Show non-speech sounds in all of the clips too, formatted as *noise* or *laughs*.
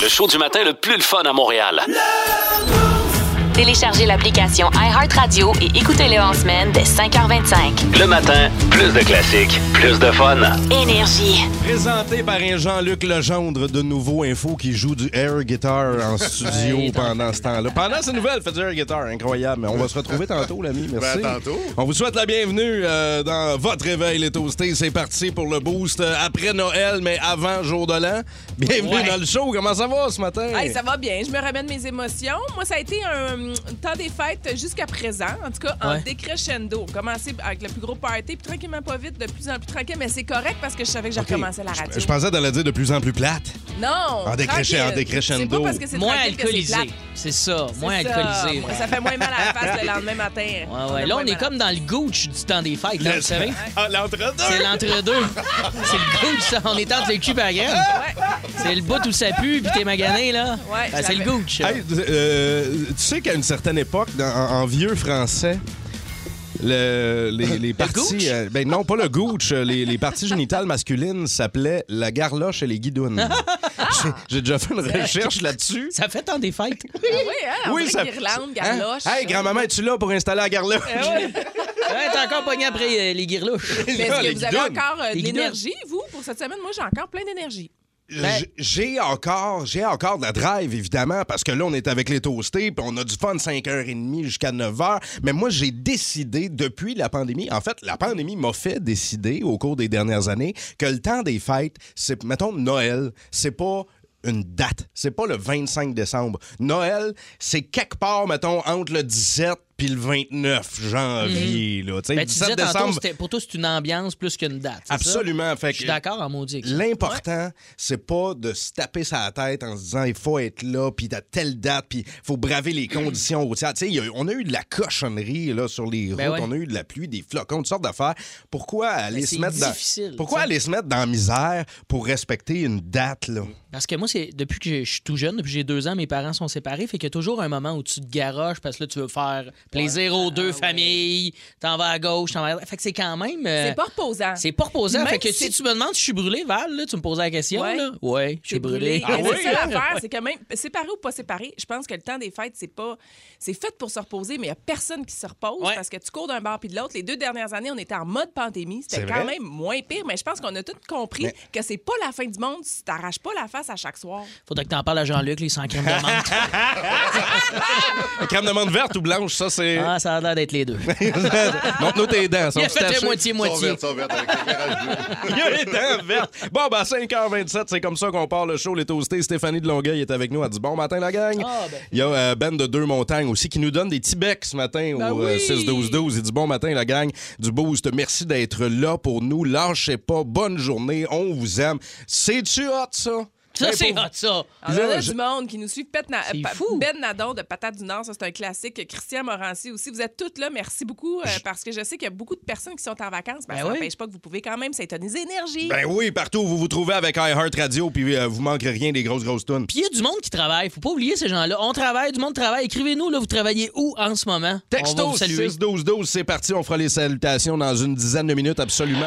Le show du matin le plus le fun à Montréal. Téléchargez l'application iHeartRadio et écoutez-le en semaine dès 5h25. Le matin, plus de classiques, plus de fun. Énergie. Présenté par un Jean-Luc Legendre de Nouveau Info qui joue du air guitar en *laughs* studio pendant ce temps-là. Pendant ces nouvelles, fait du air guitar, incroyable. On va se retrouver tantôt, l'ami. Merci. Ben, tantôt. On vous souhaite la bienvenue euh, dans votre réveil, les toastés. C'est parti pour le boost euh, après Noël, mais avant jour de l'an. Bienvenue Ouais. dans le show. Comment ça va ce matin? Hey, ça va bien, je me ramène mes émotions. Moi, ça a été un, un temps des fêtes jusqu'à présent, en tout cas en Ouais. décrescendo. Commencé avec le plus gros party, puis tranquillement pas vite, de plus en plus tranquille, mais c'est correct parce que je savais que je Ok. recommençais la radio. Je, je pensais d'aller dire de plus en plus plate. Non! En en décrescendo. C'est pas parce que c'est Moins que alcoolisé. C'est ça, moins ça. alcoolisé. Ouais. Ça fait moins mal à la face le *laughs* lendemain matin. Ouais, On ouais. a Là, on est comme dans le gooch du temps des fêtes, là, vous savez? *laughs* Ah, l'entre-deux. C'est l'entre-deux. *laughs* C'est le gooch, ça. On est entre le cul graine. Ouais, C'est le bout où ça pue puis t'es magané, là. Ouais, Ben, c'est le gooch. Hey, euh, tu sais qu'à une certaine époque, dans- en, en vieux français, le- les, *laughs* parties. euh, ben non, pas le gooch. euh, Les, les parties génitales masculines s'appelaient la garloche et les guidounes. *laughs* J'ai- J'ai déjà fait une recherche là-dessus. Ça fait tant des fêtes. Ah oui, hein? Oui, ça- guirlande, Hein? garloche. Hey, grand-maman, es-tu là pour installer la garloche? Ouais, *laughs* t'es encore pogné après euh, les guirlouches. Est-ce les que vous avez encore euh, de l'énergie, vous, pour cette semaine? Moi, j'ai encore plein d'énergie. J- J'ai encore, j'ai encore de la drive, évidemment, parce que là, on est avec les toastés, puis on a du fun 5h30 jusqu'à 9h. Mais moi, j'ai décidé, depuis la pandémie, en fait, la pandémie m'a fait décider, au cours des dernières années, que le temps des fêtes, c'est, mettons, Noël, c'est pas une date. C'est pas le 25 décembre. Noël, c'est quelque part, mettons, entre le 17 puis le 29 janvier, là. Tu sais, Ben, tu 17 disais tantôt, décembre. c'était- pour toi, c'est une ambiance plus qu'une date. Absolument. Je suis d'accord en maudit. L'important, c'est pas de se taper sa tête en se disant il faut être là, puis à telle date, puis il faut braver les *clears throat* conditions routières. A- on a eu de la cochonnerie là, sur les routes, Ben ouais. on a eu de la pluie, des flocons, toutes sortes d'affaires. Pourquoi aller Ben, se c'est mettre dans Pourquoi aller se mettre dans la misère pour respecter une date là? Parce que moi, c'est depuis que je suis tout jeune, depuis que j'ai deux ans, mes parents sont séparés. Fait qu'il y a toujours un moment où tu te garoches parce que là, tu veux faire plaisir aux deux familles. T'en vas à gauche, t'en vas à... Fait que c'est quand même. euh, C'est pas reposant. C'est pas reposant. Même Fait que si tu me demandes si je suis brûlé, Val, là, tu me posais la question. Ouais. Là. Ouais, je suis brûlé. Ah c'est oui? ça l'affaire, *laughs* c'est que même séparé ou pas séparé, je pense que le temps des fêtes, c'est pas. C'est fait pour se reposer, mais il n'y a personne qui se repose Ouais. parce que tu cours d'un bord puis de l'autre. Les deux dernières années, on était en mode pandémie. C'était quand vrai? même moins pire, mais je pense qu'on a tous compris Mais- que c'est pas la fin du monde si t'arraches pas la face à chaque soir. Faudrait que t'en parles à Jean-Luc, les 100 crèmes de menthe. La *laughs* *laughs* crème de menthe verte ou blanche, ça c'est. ah, ça a l'air d'être les deux. *laughs* Montre-nous tes dents. sont Il a fait moitié-moitié. Il y a les dents vertes. Bon, ben, à 5h27, c'est comme ça qu'on part le show. Les toastés, Stéphanie de Longueuil est avec nous. Elle dit bon matin, la gang. Ah, ben. Il y a euh, Ben de Deux Montagnes aussi qui nous donne des petits becs ce matin Ben au euh, oui. 6-12-12. Il dit bon matin, la gang du Boost. Merci d'être là pour nous. Lâchez pas. Bonne journée. On vous aime. C'est-tu hot, ça? Ça, Ben, c'est hot, ça. On Là, a je- du monde qui nous suit. Pet Na- C'est Pa- fou. Ben Nadon de Patate du Nord, ça c'est un classique. Christian Morancy aussi. Vous êtes toutes là. Merci beaucoup euh, parce que je sais qu'il y a beaucoup de personnes qui sont en vacances. Ben, Ben ça oui. n'empêche pas que vous pouvez quand même s'étoniser énergie. Ben oui, partout où vous vous trouvez avec iHeart Radio, puis euh, vous manquerez rien des grosses, grosses tunes. Puis il y a du monde qui travaille. Faut pas oublier ces gens-là. On travaille, du monde travaille. Écrivez-nous, là, vous travaillez où en ce moment? Texto vous saluer. 6-12-12, c'est parti. On fera les salutations dans une dizaine de minutes, absolument.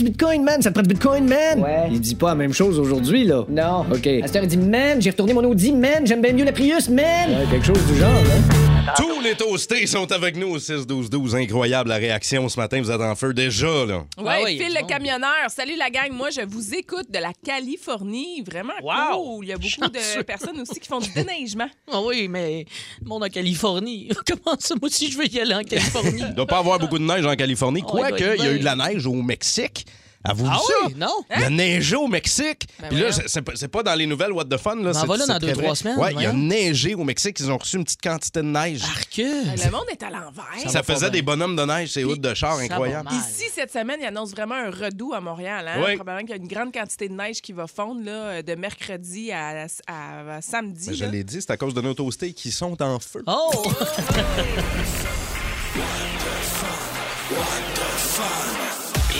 du bitcoin, man? Ça te prend du bitcoin, man? Ouais. Il dit pas la même chose aujourd'hui, là. Non. OK. Heure, il dit Man, j'ai retourné mon Audi, man, j'aime bien mieux la Prius, man. Ouais, quelque chose du genre, hein? Tous les toastés sont avec nous au 6-12-12. Incroyable la réaction ce matin. Vous êtes en feu déjà, là. Ouais, Ah oui, Phil le camionneur. Salut la gang. Moi, je vous écoute de la Californie. Vraiment Wow. cool. Il y a beaucoup de personnes aussi qui font du *laughs* déneigement. Ah oui, mais le monde en Californie. *laughs* Comment ça? Moi aussi, je veux y aller en Californie? *laughs* Il doit pas avoir beaucoup de neige en Californie. Doit Quoique, il y a eu de la neige au Mexique. Avez-vous ah ça? oui? Non? Il a neigé au Mexique. Ben Puis là, c'est- c'est pas- dans les nouvelles What the Fun. Là, c'est- voilà c'est dans deux, vrai. trois semaines, Ouais, il a neigé au Mexique. Ils ont reçu une petite quantité de neige. Arc! Le monde est à l'envers. Ça va faisait des bonhommes de neige, ces routes de char incroyables. va. Ici, cette semaine, il annonce vraiment un redout à Montréal. Hein? Oui. Probablement qu'il y a une grande quantité de neige qui va fondre là, de mercredi à, à- à samedi. Mais je là. l'ai dit, c'est à cause de nos toastés qui sont en feu. Oh! *laughs*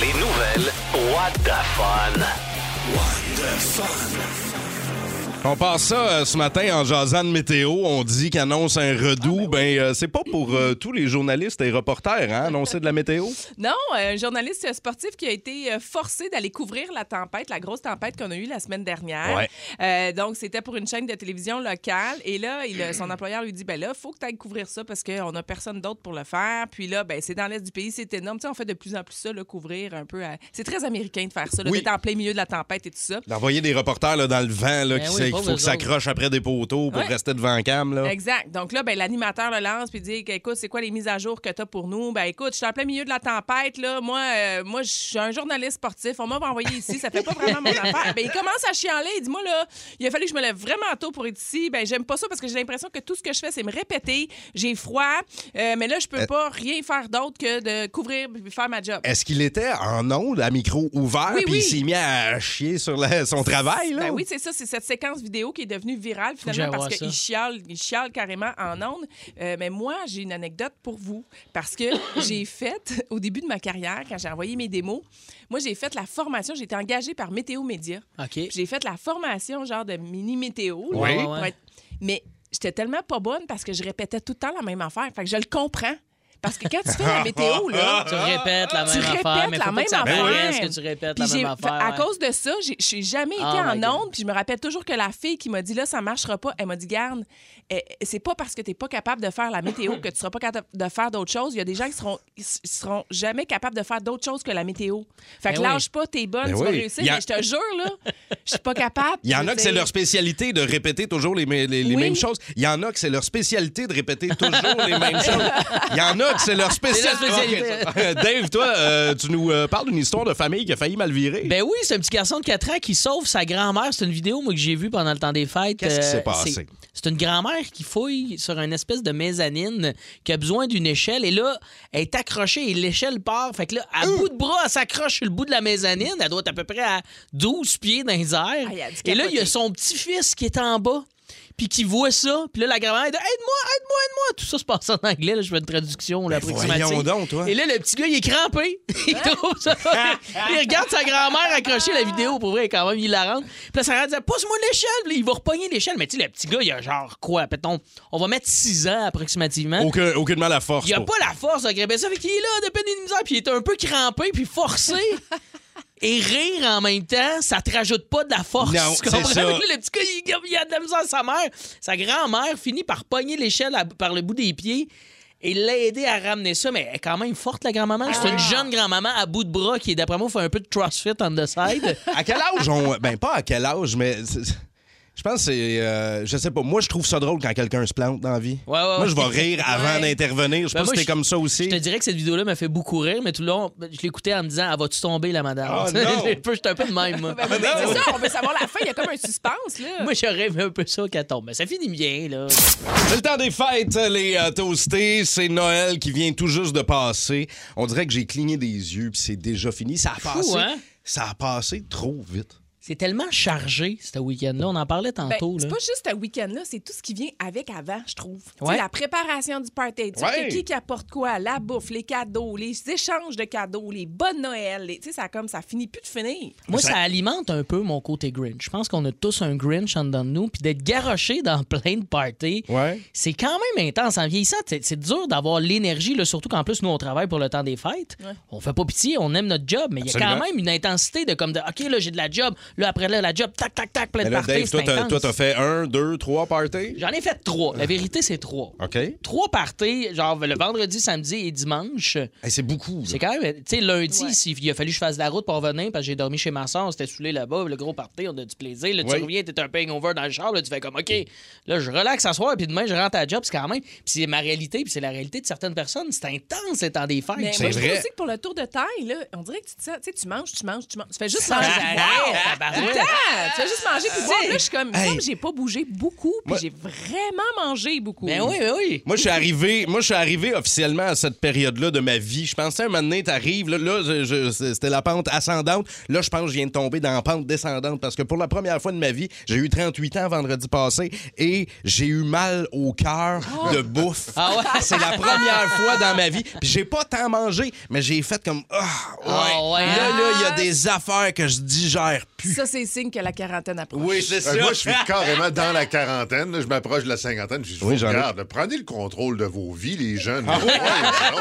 Les nouvelles What the Fun. On passe ça euh, ce matin en jasant de météo. On dit qu'annonce un redout. ben, euh, c'est pas pour euh, tous les journalistes et reporters, hein, annoncer de la météo. *laughs* Non, un journaliste sportif qui a été forcé d'aller couvrir la tempête, la grosse tempête qu'on a eue la semaine dernière. Ouais. Donc, c'était pour une chaîne de télévision locale. Et là, il, son employeur lui dit ben là, faut que tu ailles couvrir ça parce qu'on n'a personne d'autre pour le faire. Puis là, ben, c'est dans l'est du pays, c'est énorme. Tu sais, on fait de plus en plus ça, là, couvrir un peu. à- C'est très américain de faire ça, Oui. d'être en plein milieu de la tempête et tout ça. D'envoyer des reporters là, dans le vent, là, Ben qui oui, qu'il faut que ça accroche après des poteaux pour Ouais. rester devant cam. Là. Exact. Donc là, ben, l'animateur le lance puis dit écoute, c'est quoi les mises à jour que tu as pour nous? Ben écoute, je suis en plein milieu de la tempête là. Moi, euh, moi, je suis un journaliste sportif. On m'a envoyé ici. Ça fait pas vraiment mon *laughs* affaire. Ben il commence à chialer. Il dit moi là, il a fallu que je me lève vraiment tôt pour être ici. Ben j'aime pas ça parce que j'ai l'impression que tout ce que je fais, c'est me répéter. J'ai froid, euh, mais là, je peux pas rien faire d'autre que de couvrir puis faire ma job. Est-ce qu'il était en ondes, à micro ouvert, Oui, puis oui. il s'est mis à chier sur la- son travail? Là? Ben oui, c'est ça. C'est cette séquence vidéo qui est devenue virale finalement parce qu'il chiale, il chiale carrément en ondes. Euh, mais moi, j'ai une anecdote pour vous parce que *coughs* j'ai fait, au début de ma carrière, quand j'ai envoyé mes démos, moi, j'ai fait la formation. J'ai été engagée par Météo Média. OK. Puis J'ai fait la formation genre de mini météo. là, Oui. pour être- Mais j'étais tellement pas bonne parce que je répétais tout le temps la même affaire. Fait que je le comprends. Parce que quand tu fais la *laughs* météo, là, Tu répètes la Tu même affaire, répètes mais la même que ça affaire. que tu répètes la même affaire. À ouais. cause de ça, je suis jamais été Oh en onde. Puis je me rappelle toujours que la fille qui m'a dit là, ça marchera pas, elle m'a dit garde, eh, c'est pas parce que tu n'es pas capable de faire la météo que tu seras pas capable de faire d'autres choses. Il y a des gens qui seront, seront jamais capables de faire d'autres choses que la météo. Fait que Ben oui. lâche pas, t'es bonne, Ben tu vas réussir. A- Mais je te jure, là, je suis pas capable. Il y en a que c'est leur spécialité de répéter toujours les, mê- les- les Oui. mêmes choses. Il y en a que c'est leur spécialité de répéter toujours les mêmes choses. Il y en a c'est leur *laughs* spécialité. spécialité. Dave, toi, euh, tu nous euh, parles d'une histoire de famille qui a failli mal virer. Ben oui, c'est un petit garçon de 4 ans qui sauve sa grand-mère. C'est une vidéo moi, que j'ai vue pendant le temps des fêtes. Qu'est-ce qui Euh, s'est passé? c'est- C'est une grand-mère qui fouille sur une espèce de mezzanine qui a besoin d'une échelle. Et là, elle est accrochée et l'échelle part. Fait que là, à bout de bras, elle s'accroche sur le bout de la mezzanine. Elle doit être à peu près à 12 pieds dans les airs. Ah, et là, il y a son petit-fils qui est en bas. Puis qui voit ça, puis là, la grand-mère elle dit Aide-moi, aide-moi, aide-moi. Tout ça se passe en anglais, là, je fais une traduction là, Ben, approximative. voyons donc, toi. Et là, le petit gars, il est crampé. *laughs* il trouve ça. il regarde sa grand-mère accrocher la vidéo, pour vrai, quand même hilarante. Puis là, sa grand-mère dit Pousse-moi l'échelle. Puis là, il va repogner l'échelle. Mais tu sais, le petit gars, il a genre quoi? Peut-on, On va mettre 6 ans approximativement. Aucun, aucunement la force. Il a pour- pas la force de grimper ça. Fait qu'il est là, de peine et de misère. Puis il est un peu crampé, puis forcé. *laughs* Et rire en même temps, ça te rajoute pas de la force. Non, *laughs* Tu comprends? c'est ça. Le petit gars, il, il a de la misère à sa mère. Sa grand-mère finit par pogner l'échelle à- par le bout des pieds et l'aider à ramener ça. Mais elle est quand même forte, la grand-maman. C'est Ah. une jeune grand-maman à bout de bras qui, d'après moi, fait un peu de crossfit on the side. *laughs* À quel âge? On. Ben, pas à quel âge, mais. C'est- Je pense que c'est. euh, je sais pas. Moi, je trouve ça drôle quand quelqu'un se plante dans la vie. Ouais, ouais, Moi, je vais ouais. rire avant Ouais. d'intervenir. Je sais Ben, moi, si t'es je- comme ça aussi. Je te dirais que cette vidéo-là m'a fait beaucoup rire, mais tout le long, ben, je l'écoutais en me disant, ah, vas-tu tomber, la madame? *laughs* Oh, non! J'étais un peu de même, moi. *laughs* Ben, ben, c'est ça, on veut savoir la fin. Il y a comme un suspense, là. Moi, j'aurais aimé un peu ça qu'elle tombe. Mais ça finit bien, là. C'est le temps des fêtes, les euh, toastés. C'est Noël qui vient tout juste de passer. On dirait que j'ai cligné des yeux puis c'est déjà fini. Ça a passé. hein? Ça a passé trop vite. C'est tellement chargé, ce week-end-là. On en parlait Ben, tantôt. c'est là. pas juste un week-end-là, c'est tout ce qui vient avec avant, je trouve. Tu sais, Ouais. La préparation du party, tu sais, Ouais. qui qui apporte quoi, la bouffe, les cadeaux, les échanges de cadeaux, les bonnes Noël, les- tu sais, ça comme ça finit plus de finir. Moi, Ça- alimente un peu mon côté Grinch. Je pense qu'on a tous un Grinch en dedans de nous. Puis d'être garoché dans plein de parties, Ouais. c'est quand même intense. En vieillissant, c'est c'est dur d'avoir l'énergie, surtout qu'en plus, nous, on travaille pour le temps des fêtes. On fait pas pitié, on aime notre job, mais il y a quand même une intensité de comme de OK, là, j'ai de la job, Là, après, là, la job, tac, tac, tac, plein de parties. Dave, toi, t'as- intense. toi, t'as fait un, deux, trois parties? J'en ai fait trois. La vérité, c'est trois. OK. Trois parties, genre le vendredi, samedi et dimanche. c'est beaucoup. C'est quand même. Tu sais, lundi, s'il- il a fallu que je fasse de la route pour revenir parce que j'ai dormi chez ma soeur, on s'était saoulé là-bas, le gros party, on a du plaisir. Là, tu Oui. reviens, t'es un hangover dans le char, là, tu fais comme, OK, là, je relaxe à soir, puis demain, je rentre à la job, c'est quand même. Puis c'est ma réalité, puis c'est la réalité de certaines personnes. C'est intense, temps des fêtes. Mais C'est moi, je vrai. trouve aussi que pour le tour de taille, là, on dirait que tu te sens, tu sais, tu manges, tu manges, tu manges. Tu fais juste manger. Tabarouette. Tu fais juste manger puis boire. Là, je suis comme, il me Hey. semble que j'ai pas bougé beaucoup, puis j'ai vraiment mangé beaucoup. Ben oui, ben oui. Moi, je suis arrivé, moi, je suis arrivé officiellement à cette période-là de ma vie. Je pensais un moment donné, t'arrives, là, là je- je- c'était la pente ascendante. Là, je pense que je viens de tomber dans la pente descendante parce que pour la première fois de ma vie, j'ai eu 38 ans vendredi passé et j'ai eu mal au cœur de bouffe. Ah ouais? C'est la première fois dans ma vie. Puis j'ai pas tant mangé, mais j'ai fait comme ah ouais. Ah ouais. Là, là, il y a des affaires que je digère plus. *laughs* Ça, c'est signe que la quarantaine approche. Oui, c'est ça. Euh, moi, je suis carrément dans la quarantaine. là. Je m'approche de la cinquantaine. Je dis, Oui, regarde, là, prenez le contrôle de vos vies, les jeunes. Ouais, non.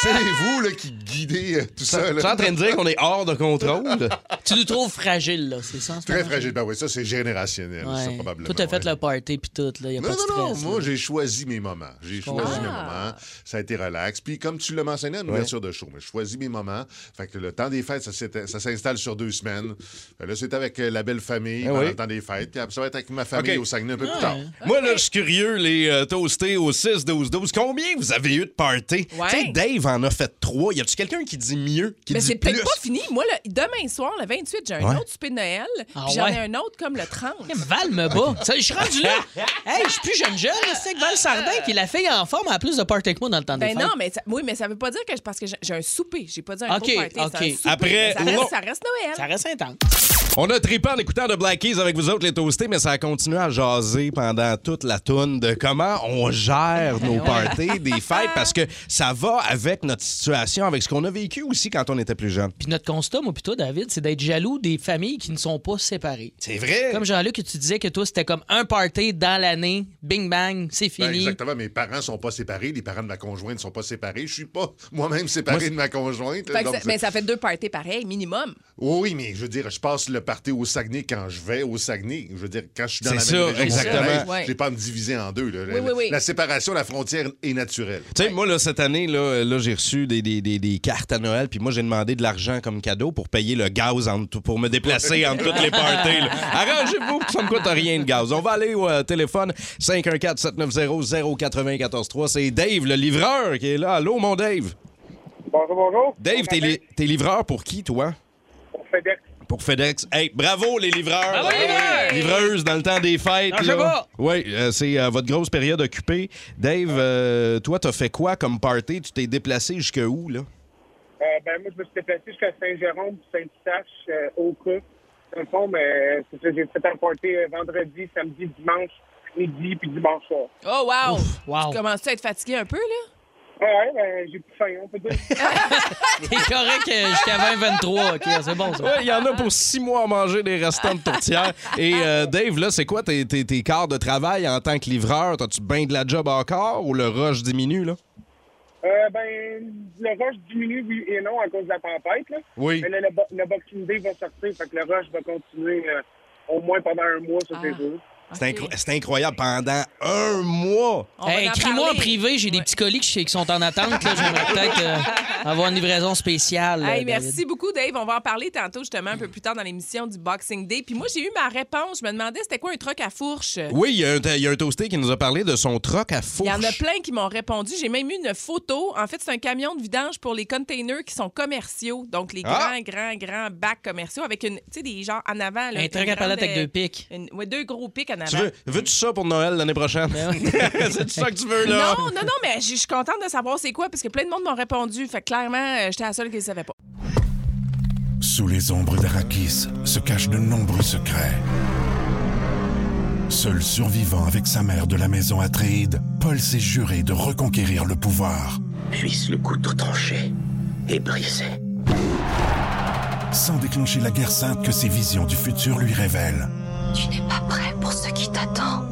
C'est vous là, qui guidez euh, tout ça. Tu es en train de dire qu'on est hors de contrôle? *laughs* Tu nous trouves fragiles, là, c'est ça? Très fragile. Ben oui, ça, c'est générationnel, ça, probablement. Toi, t'as fait ouais. le party puis tout, là. Y a Non, pas de non, non. Moi, j'ai choisi mes moments. J'ai choisi Ah. mes moments. Ça a été relax. Puis, comme tu l'as mentionné en ouverture de show, mais je choisis mes moments. Fait que le temps des fêtes, ça ça s'installe sur deux semaines. Là, c'est avec euh, la belle famille Ah pendant oui. le temps des fêtes. Puis après, ça va être avec ma famille au Saguenay un peu plus tard. Moi, là, je suis curieux, les euh, toastés au 6-12-12. Combien vous avez eu de party? Ouais. Tu sais, Dave en a fait trois. Y a-tu quelqu'un qui dit mieux, qui Mais dit c'est peut-être pas fini. Moi, le- demain soir, le 28, j'ai un Ouais. autre souper de Noël. Ah puis j'en ouais? ai un autre comme le 30. Val me bat. Je suis rendu là. *laughs* Hey, je suis plus jeune jeune. là, C'est que Val Sardin, qui est la fille en forme, a plus de party que moi dans le temps des Ben fêtes. non, mais ça, oui, mais ça veut pas dire que je- parce que j'ai- un souper. J'ai pas dit un OK, gros party. un souper. Après, ça, non. reste, ça reste Noël. Ça reste intense. On a trippé en écoutant de Black Keys avec vous autres, les toastés, mais ça a continué à jaser pendant toute la toune de comment on gère *laughs* nos parties des *laughs* fêtes parce que ça va avec notre situation, avec ce qu'on a vécu aussi quand on était plus jeune. Puis notre constat, moi, toi, David, c'est d'être jaloux des familles qui ne sont pas séparées. C'est vrai. Comme Jean-Luc, tu disais que toi, c'était comme un party dans l'année, bing bang, c'est Ben, fini. exactement. Mes parents sont pas séparés. Les parents de ma conjointe ne sont pas séparés. Je suis pas moi-même séparé de ma conjointe. Fait que Donc, ça- mais ça fait deux parties pareils, minimum. Oui, mais je veux dire, je passe le party au Saguenay quand je vais au Saguenay. Je veux dire, quand je suis dans la même ça, région exactement. Ouais. Pas à me diviser en deux. là. Oui, la, oui, oui. la séparation, la frontière est naturelle. Tu sais, moi, là, cette année, là, là j'ai reçu des, des- des- des cartes à Noël, puis moi, j'ai demandé de l'argent comme cadeau pour payer le gaz en pour me déplacer entre toutes les parties. *laughs* Arrangez-vous, ça me coûte rien de gaz. On va aller au euh, téléphone 514-790-0943. C'est Dave, le livreur, qui est là. Allô, mon Dave? Bonjour, bonjour. Dave, t'es, li- t'es livreur pour qui, toi? Pour FedEx. Pour FedEx. Hey, bravo, les livreurs! Bravo, les livreurs! Livreuses dans le temps des fêtes. Là. pas! Oui, euh, c'est euh, votre grosse période occupée. Dave, euh, toi, t'as fait quoi comme party? Tu t'es déplacé jusque où, là? Euh, ben, moi, je me suis déplacé jusqu'à Saint-Jérôme, Saint-Eustache, euh, au cas. Dans le fond, mais c'est ça, j'ai fait un party euh, vendredi, samedi, dimanche, midi, puis dimanche soir. Oh, wow! wow. Tu commences à être fatigué un peu, là? Ah ouais, ben, j'ai plus faim, on peut dire. *laughs* T'es correct euh, jusqu'à 2023, OK, c'est bon, ça. Ouais, il y en a pour six mois à manger des restants de tourtière. Et euh, Dave, là, c'est quoi tes, tes, tes quarts de travail en tant que livreur? T'as-tu bien de la job encore ou le rush diminue, là? euh, ben, le rush diminue, oui et non, à cause de la tempête, là. Oui. Mais là, le, bo- le Boxing Day va sortir, fait que le rush va continuer euh, au moins pendant un mois, ça, c'est Ah. sûr. C'est incro- c'est incroyable. Pendant un mois! Hey, Écris-moi en privé, j'ai des petits colis qui sont en attente. J'aimerais *laughs* peut-être euh, avoir une livraison spéciale. Hey, euh, merci beaucoup, Dave. On va en parler tantôt, justement, un peu plus tard dans l'émission du Boxing Day. Puis moi, j'ai eu ma réponse. Je me demandais c'était quoi un truc à fourche? Oui, il y, a un- il y a un toasté qui nous a parlé de son troc à Il fourche. y en a plein qui m'ont répondu. J'ai même eu une photo. En fait, c'est un camion de vidange pour les containers qui sont commerciaux. Donc, les Ah! grands, grands, grands bacs commerciaux avec une, tu sais, des gens en avant. Là, Un truc à palette avec euh, deux pics. une- ouais, deux gros pics en Tu veux, veux-tu ça pour Noël l'année prochaine? *laughs* c'est ça que tu veux, là? Non, non, non, mais je je suis contente de savoir c'est quoi parce que plein de monde m'ont répondu. Fait que clairement, euh, j'étais la seule qui ne savait pas. Sous les ombres d'Arakis se cachent de nombreux secrets. Seul survivant avec sa mère de la maison Atréide, Paul s'est juré de reconquérir le pouvoir. Puisse le couteau tranché et brisé. sans déclencher la guerre sainte que ses visions du futur lui révèlent. Tu n'es pas prêt pour ce qui t'attend.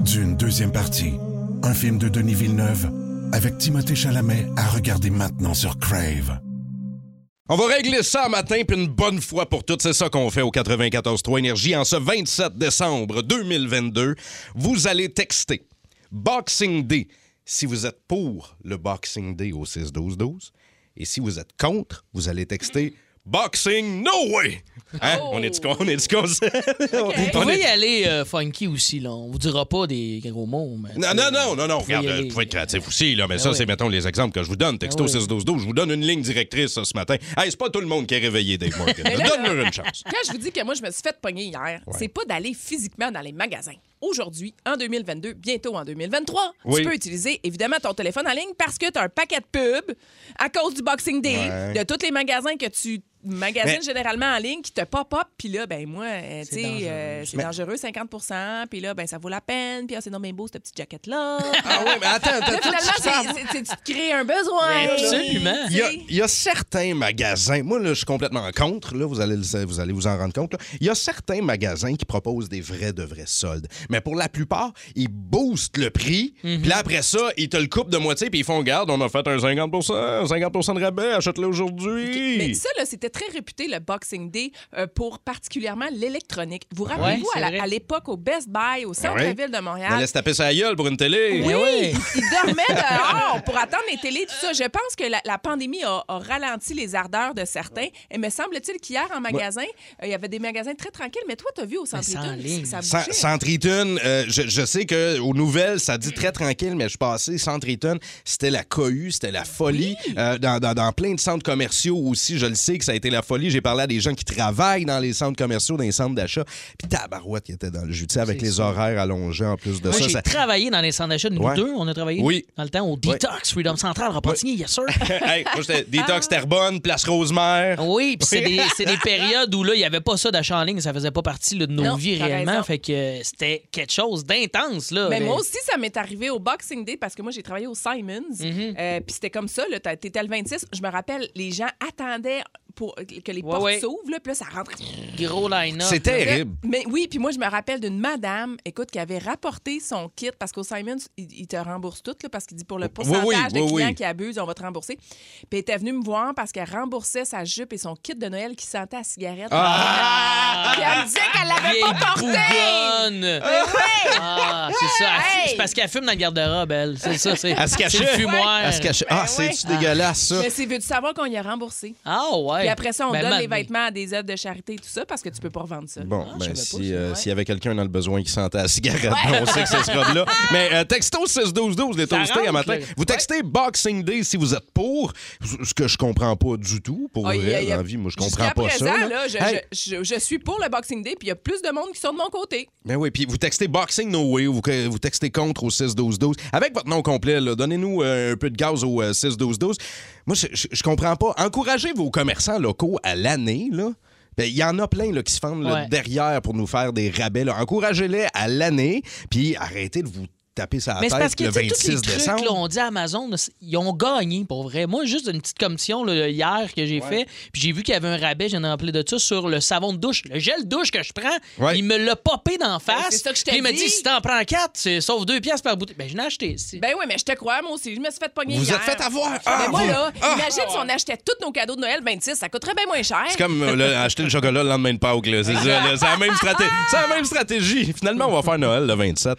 D'une deuxième partie, un film de Denis Villeneuve avec Timothée Chalamet à regarder maintenant sur Crave. On va régler ça matin, puis une bonne fois pour toutes. C'est ça qu'on fait au 94.3 Énergie. En ce 27 décembre 2022, vous allez texter Boxing Day si vous êtes pour le Boxing Day au 6-12-12. Et si vous êtes contre, vous allez texter Boxing No Way! Hein? On est du on est du concept? Vous *laughs* On pouvez y aller euh, funky aussi, là. On vous dira pas des gros mots, mais... Non, non, non, non, non. Vous Regarde, y euh, vous pouvez être créatif aussi, là, mais Ah ça, oui. c'est, mettons, les exemples que je vous donne. Texto Ah oui. 612 Je vous donne une ligne directrice ça, ce matin. Hey, c'est pas tout le monde qui est réveillé, Dave Morgan. *laughs* Donne-leur une chance. Quand je vous dis que moi, je me suis fait pogner hier, c'est pas d'aller physiquement dans les magasins. Aujourd'hui, en 2022, bientôt en 2023, Oui. tu peux utiliser évidemment ton téléphone en ligne parce que tu as un paquet de pubs à cause du Boxing Day Ouais. de tous les magasins que tu magasines Mais- généralement en ligne qui te pop-up. Puis là, ben moi, euh, tu sais, dangereux. euh, c'est Mais- dangereux, 50% Puis là, ben ça vaut la peine. Puis ah, c'est non, mais beau, cette petite jaquette-là. *laughs* Ah oui, mais attends, attends. Là, toi, finalement, tu te crées un besoin. Absolument. Il y, a, il y a certains magasins, moi là, je suis complètement contre, là, vous, allez, le- vous allez vous en rendre compte. là. Il y a certains magasins qui proposent des vrais de vrais soldes. Mais pour la plupart, ils boostent le prix, Mhm. puis là, après ça, ils te le coupent de moitié, puis ils font garde, on a fait un 50 50 de rabais, achète-le aujourd'hui. Mais ça, là, c'était très réputé, le Boxing Day, euh, pour particulièrement l'électronique. Vous rappelez-vous, Ouais, c'est à la- vrai. à l'époque, au Best Buy, au centre-ville de On Montréal, allait se taper sa gueule pour une télé. oui, ouais. ils ils dormaient dehors pour attendre les télés, tout ça. Je pense que la, la pandémie a, a ralenti les ardeurs de certains. Et me semble-t-il qu'hier, en magasin, euh, il y avait des magasins très tranquilles. Mais toi, t'as vu au centre ligne. ça bougeait. Eaton, euh, je, je sais que aux nouvelles, ça dit très tranquille, mais je passais Centre Eaton, c'était la cohue, c'était la folie. Euh, dans, dans- dans plein de centres commerciaux aussi, je le sais que ça a été la folie. J'ai parlé à des gens qui travaillent dans les centres commerciaux, dans les centres d'achat. Puis tabarouette qui était dans le jus, tu sais, avec les ça. horaires allongés en plus de Moi, ça. j'ai ça- travaillé dans les centres d'achat. Nous Ouais. deux, on a travaillé Oui. dans le temps au Detox, Freedom Central, Repentigny, yes sir. *laughs* hey, moi, j'étais *laughs* Detox Terrebonne, Place Rosemère. Oui, puis c'est des, c'est des *laughs* périodes où là, il n'y avait pas ça d'achat en ligne, ça faisait pas partie là, de nos Non, vies réellement. raison. Fait que euh, c'était quelque chose d'intense. là. Mais Mais- moi aussi, ça m'est arrivé au Boxing Day parce que moi, j'ai travaillé au Simons. Euh, Puis c'était comme ça, là, t'étais le 26. Je me rappelle, les gens attendaient pour que les Ouais, portes ouais. s'ouvrent, là, puis là, ça rentre. Gros line-up. C'est là. terrible. Mais oui, puis moi, je me rappelle d'une madame, écoute, qui avait rapporté son kit parce qu'au Simons, il, il te rembourse tout, là, parce qu'il dit pour le pourcentage oui, de oui, clients oui. qui abusent, on va te rembourser. Puis elle était venue me voir parce qu'elle remboursait sa jupe et son kit de Noël qui sentait à cigarette. Ah! Puis elle me disait qu'elle l'avait pas porté! Ah, c'est ça. Hey! C'est parce qu'elle fume dans le garde-robe, elle. C'est ça. C'est Elle se cachait. c'est le fumoir. Elle se cachait. Ah, Ben c'est-tu ouais. dégueulasse, ça? Mais c'est veux-tu savoir qu'on y a remboursé? Ah, ouais. Puis après ça, on Ben, donne les vêtements à des œuvres de charité et tout ça parce que tu peux pas revendre ça. Bon, Ah, ben, si, euh, Ouais. s'il y avait quelqu'un dans le besoin qui sentait la cigarette, on sait que ce sera de là. *laughs* Mais euh, texto 6-12-12, les toastés à matin. Vous textez Boxing Day si vous êtes pour, ce que je comprends pas du tout. Pour a- vrai, a- dans la vie, moi, je comprends pas présent, ça. là. là, je, Hey, je- je- je suis pour le Boxing Day, puis il y a plus de monde qui sont de mon côté. Ben oui, puis vous textez Boxing No Way ou vous, vous textez contre au 6-12-12. Avec votre nom complet, donnez-nous euh, un peu de gaz au euh, 6-12-12. Moi, je, je- je comprends pas. Encouragez vos commerçants locaux à l'année, là. Ben, Il y en a plein là, qui se fendent là, Ouais. derrière pour nous faire des rabais. Encouragez-les à l'année, puis arrêtez de vous taper sa Mais c'est parce tête que le tu sais, tous les 26 trucs, décembre. là, on dit à Amazon, ils ont gagné pour vrai. Moi, juste une petite commission là, hier que j'ai fait, puis j'ai vu qu'il y avait un rabais, j'en ai rappelé de ça, sur le savon de douche. Le gel douche que je prends, Ouais. il me l'a popé d'en face. Ben, c'est ça que je Puis il m'a dit. si t'en prends quatre, c'est sauf deux pièces par bouteille. Ben, je l'ai acheté. c'est- Ben oui, mais je te crois, moi aussi. Je me suis fait pogner Vous hier. êtes fait avoir. Mais Ah, moi, vous- là, Ah! imagine si on achetait tous nos cadeaux de Noël 26, ça coûterait bien moins cher. C'est comme euh, là, acheter le chocolat le lendemain de Pâques. là. C'est la, même c'est la même stratégie. Finalement, on va faire Noël le 27.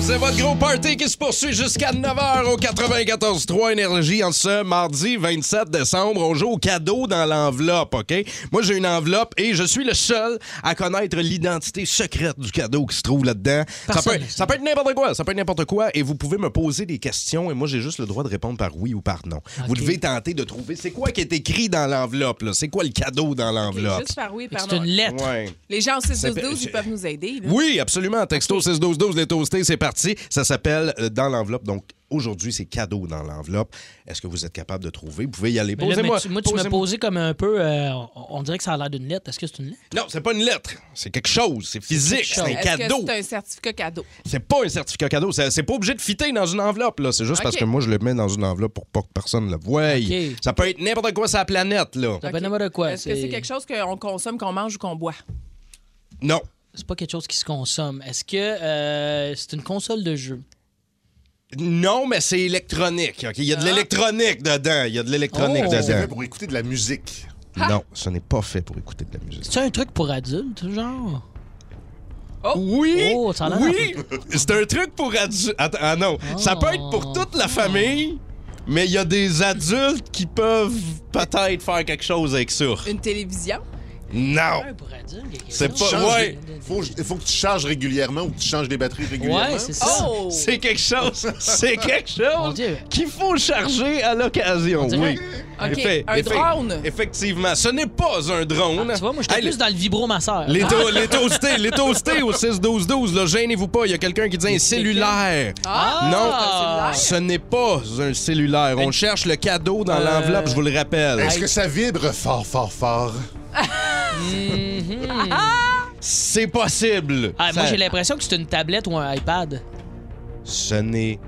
C'est votre gros party qui se poursuit jusqu'à 9h au 94.3 Énergie en ce mardi 27 décembre. On joue au cadeau dans l'enveloppe, OK? Moi, j'ai une enveloppe et je suis le seul à connaître l'identité secrète du cadeau qui se trouve là-dedans. Ça peut, ça peut être n'importe quoi, ça peut être n'importe quoi et vous pouvez me poser des questions et moi, j'ai juste le droit de répondre par oui ou par non. Vous devez tenter de trouver c'est quoi qui est écrit dans l'enveloppe, là? C'est quoi le cadeau dans l'enveloppe? Juste par oui, par C'est une lettre. Ouais. Les gens au 6 C'est- 12 c'est- ils peuvent nous aider. là. Oui, absolument. Texto 61212 les toastés, c'est parti. Ça s'appelle euh, Dans l'enveloppe. Donc, aujourd'hui, c'est cadeau dans l'enveloppe. Est-ce que vous êtes capable de trouver? Vous pouvez y aller. Posez-moi. tu- moi, tu m'as posez-moi- posé comme un peu. euh, on, dirait que ça a l'air d'une lettre. Est-ce que c'est une lettre? Non, c'est pas une lettre. C'est quelque chose. C'est physique. C'est un cadeau. c'est un certificat cadeau? C'est pas un certificat cadeau. C'est pas obligé de fitter dans une enveloppe. là. C'est juste parce que moi, je le mets dans une enveloppe pour pas que personne le voie. Ça peut être n'importe quoi sur la planète. là. Ça peut être n'importe quoi. Est-ce que c'est quelque chose qu'on consomme, qu'on mange ou qu'on boit? Non. C'est pas quelque chose qui se consomme. Est-ce que euh, c'est une console de jeu? Non, mais c'est électronique. ok? Il y a de l'électronique dedans. Il y a de l'électronique Oh. C'est fait pour écouter de la musique. Non, ce n'est pas fait pour écouter de la musique. C'est un truc pour adultes, genre? Oui! Oh, ça a l'air oui! *laughs* C'est un truc pour adultes. Attends, ah non. Ça peut être pour toute la famille, mais il y a des adultes qui peuvent peut-être faire quelque chose avec ça. Une télévision? Non! C'est pas. Change Ouais! des- faut, il faut que tu charges régulièrement ou que tu changes des batteries régulièrement. Ouais, c'est ça. Oh! C'est quelque chose. C'est quelque chose qu'il faut charger à l'occasion. Oui. Un drone. Effectivement. Ce n'est pas un drone. Ah, tu vois, moi, j'étais Hey, plus dans le vibromasseur. Les, to- les toastés, les toastés au 6-12-12, là, gênez-vous pas, il y a quelqu'un qui dit un cellulaire. Ah! non, un cellulaire? ce n'est pas un cellulaire. On cherche le cadeau dans Euh, l'enveloppe, je vous le rappelle. Est-ce que ça vibre fort, fort, fort? C'est possible. Ah, moi, j'ai l'impression que c'est une tablette ou un iPad. Ce n'est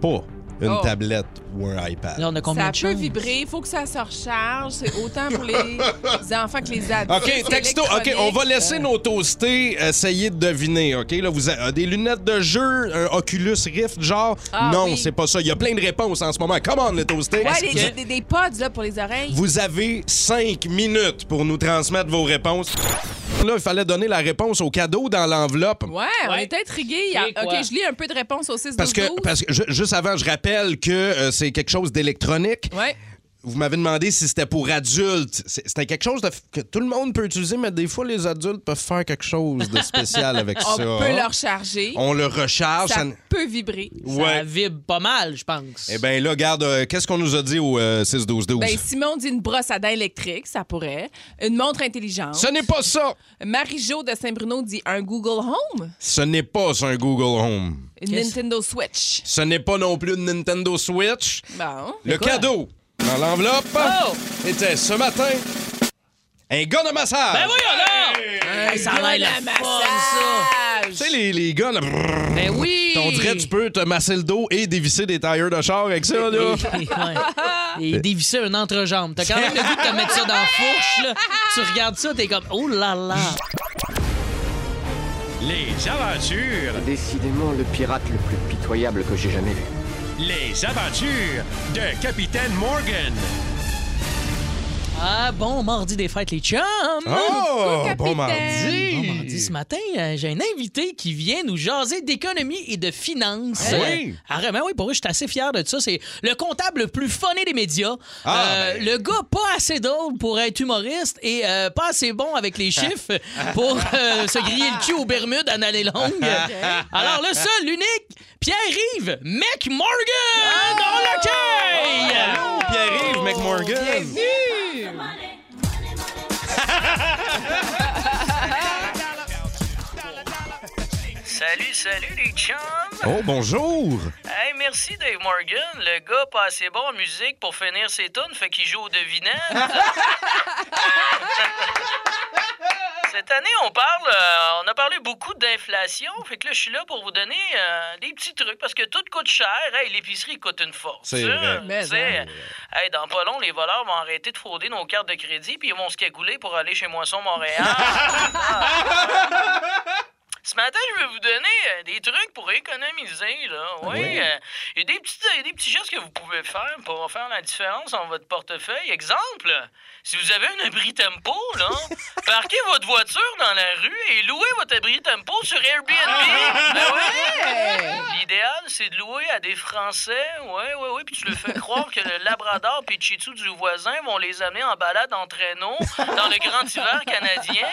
pas une Oh. tablette ou un iPad. Là, on a combien Ça de peut vibrer, il faut que ça se recharge. C'est autant pour les *laughs* enfants que les adultes. OK, texto. OK, on va laisser Euh, nos toastés essayer de deviner. OK, là, vous avez des lunettes de jeu, un Oculus Rift, genre? Ah, non, oui. c'est pas ça. Il y a plein de réponses en ce moment. Come on, les toastés. Ouais, les- que- des, des pods là, pour les oreilles. Vous avez cinq minutes pour nous transmettre vos réponses. Là, il fallait donner la réponse au cadeau dans l'enveloppe. Ouais, on Ouais. intrigués. A- Et quoi? OK, je lis un peu de réponses au 6 Parce que, parce que ju- juste avant, je rappelle que euh, c'est quelque chose d'électronique. Ouais. Vous m'avez demandé si c'était pour adultes. C'était quelque chose de f- que tout le monde peut utiliser, mais des fois, les adultes peuvent faire quelque chose de spécial avec *laughs* On ça. peut le recharger. On le recharge. Ça ça- peut vibrer. Ça vibre pas mal, je pense. Eh bien, là, regarde, euh, qu'est-ce qu'on nous a dit au euh, 6-12-12? Ben, Simon dit une brosse à dents électrique, ça pourrait. Une montre intelligente. Ce n'est pas ça! Marie-Jo de Saint-Bruno dit un Google Home. Ce n'est pas un Google Home. Une Nintendo Switch. Ce n'est pas non plus une Nintendo Switch. Bon. Le cadeau dans l'enveloppe Oh! était ce matin un gars de massage. Ben oui, alors! Hey, ça a l'air le fun, ça! Tu sais, les, les gars, là, Ben oui! on dirait que tu peux te masser le dos et dévisser des tailleurs de char avec ça, là. *laughs* Ouais. Et dévisser un entrejambe. T'as quand même le goût de te mettre ça dans la fourche, là. Tu regardes ça, t'es comme, oh là là! Les aventures, Décidément le pirate le plus pitoyable que j'ai jamais vu. Les aventures de Capitaine Morgan. Ah, bon mardi des fêtes, les chums! Oh, bon mardi. Bon mardi, ce matin, euh, j'ai un invité qui vient nous jaser d'économie et de finances. Ah oui? Euh, ah, vraiment, oui, pour eux, je suis assez fier de ça. C'est le comptable le plus funné des médias. Ah, Euh, ben. Le gars pas assez drôle pour être humoriste et euh, pas assez bon avec les chiffres *laughs* pour euh, se griller le cul aux Bermudes en année longue. *laughs* Alors, le seul, l'unique, Pierre-Yves McMorgan! dans le quai! Allô, Pierre-Yves McMorgan. Salut, salut les chums! Oh, bonjour. Hey, merci Dave Morgan. Le gars pas assez bon en musique pour finir ses tunes, fait qu'il joue aux devinettes. *laughs* Cette année, on parle, euh, on a parlé beaucoup d'inflation, fait que là, je suis là pour vous donner euh, des petits trucs, parce que tout coûte cher. Hey, l'épicerie coûte une force. C'est vrai. Mais, Tu sais, hein. hey, dans pas long, les voleurs vont arrêter de frauder nos cartes de crédit, puis ils vont se cagouler pour aller chez Moisson Montréal. *laughs* *laughs* Ce matin, je vais vous donner euh, des trucs pour économiser. Là. Oui, Oui. euh, il y a des petits, euh, des petits gestes que vous pouvez faire pour faire la différence dans votre portefeuille. Exemple, si vous avez un abri tempo, là, *laughs* parquez votre voiture dans la rue et louez votre abri tempo sur Airbnb. Ben oui. L'idéal, c'est de louer à des Français. Oui, oui, oui. Puis tu le fais croire que le Labrador et du voisin vont les amener en balade en traîneau dans le grand hiver canadien.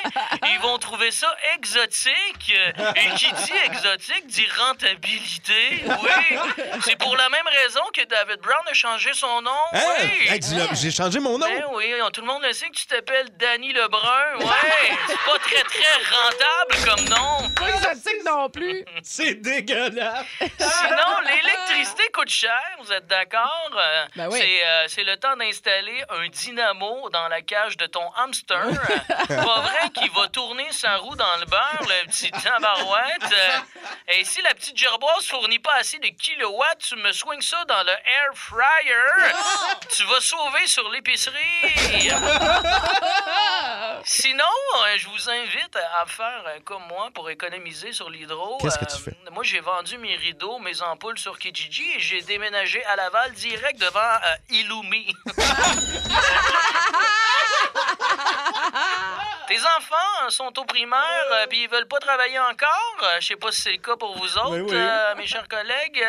Ils vont trouver ça exotique. Et qui dit exotique dit rentabilité. Oui. C'est pour la même raison que David Brown a changé son nom. Hein? Oui. Hey, dis-le, J'ai changé mon nom. Ben oui, tout le monde le sait que tu t'appelles Danny Lebrun. Ouais, *laughs* c'est pas très très rentable comme nom. Pas exotique non plus. C'est dégueulasse. Sinon, l'électricité coûte cher, vous êtes d'accord? Euh, Ben oui. c'est, euh, c'est le temps d'installer un dynamo dans la cage de ton hamster. Euh, *laughs* Pas vrai qu'il va tourner sa roue dans le beurre, le petit tabarouette. Euh, et si la petite gerboise fournit pas assez de kilowatts, tu me soignes ça dans le air fryer. Tu vas sauver sur l'épicerie. *laughs* Sinon, euh, je vous invite à faire euh, comme moi pour économiser sur l'hydro. Qu'est-ce que tu Euh, fais? Moi, j'ai vendu mes rideaux, mes ampoules sur Kijiji et j'ai déménagé à Laval direct devant euh, Illumi. *laughs* Tes enfants euh, sont au primaire euh, puis ils veulent pas travailler encore. Euh, Je sais pas si c'est le cas pour vous autres, Oui, euh, mes chers collègues.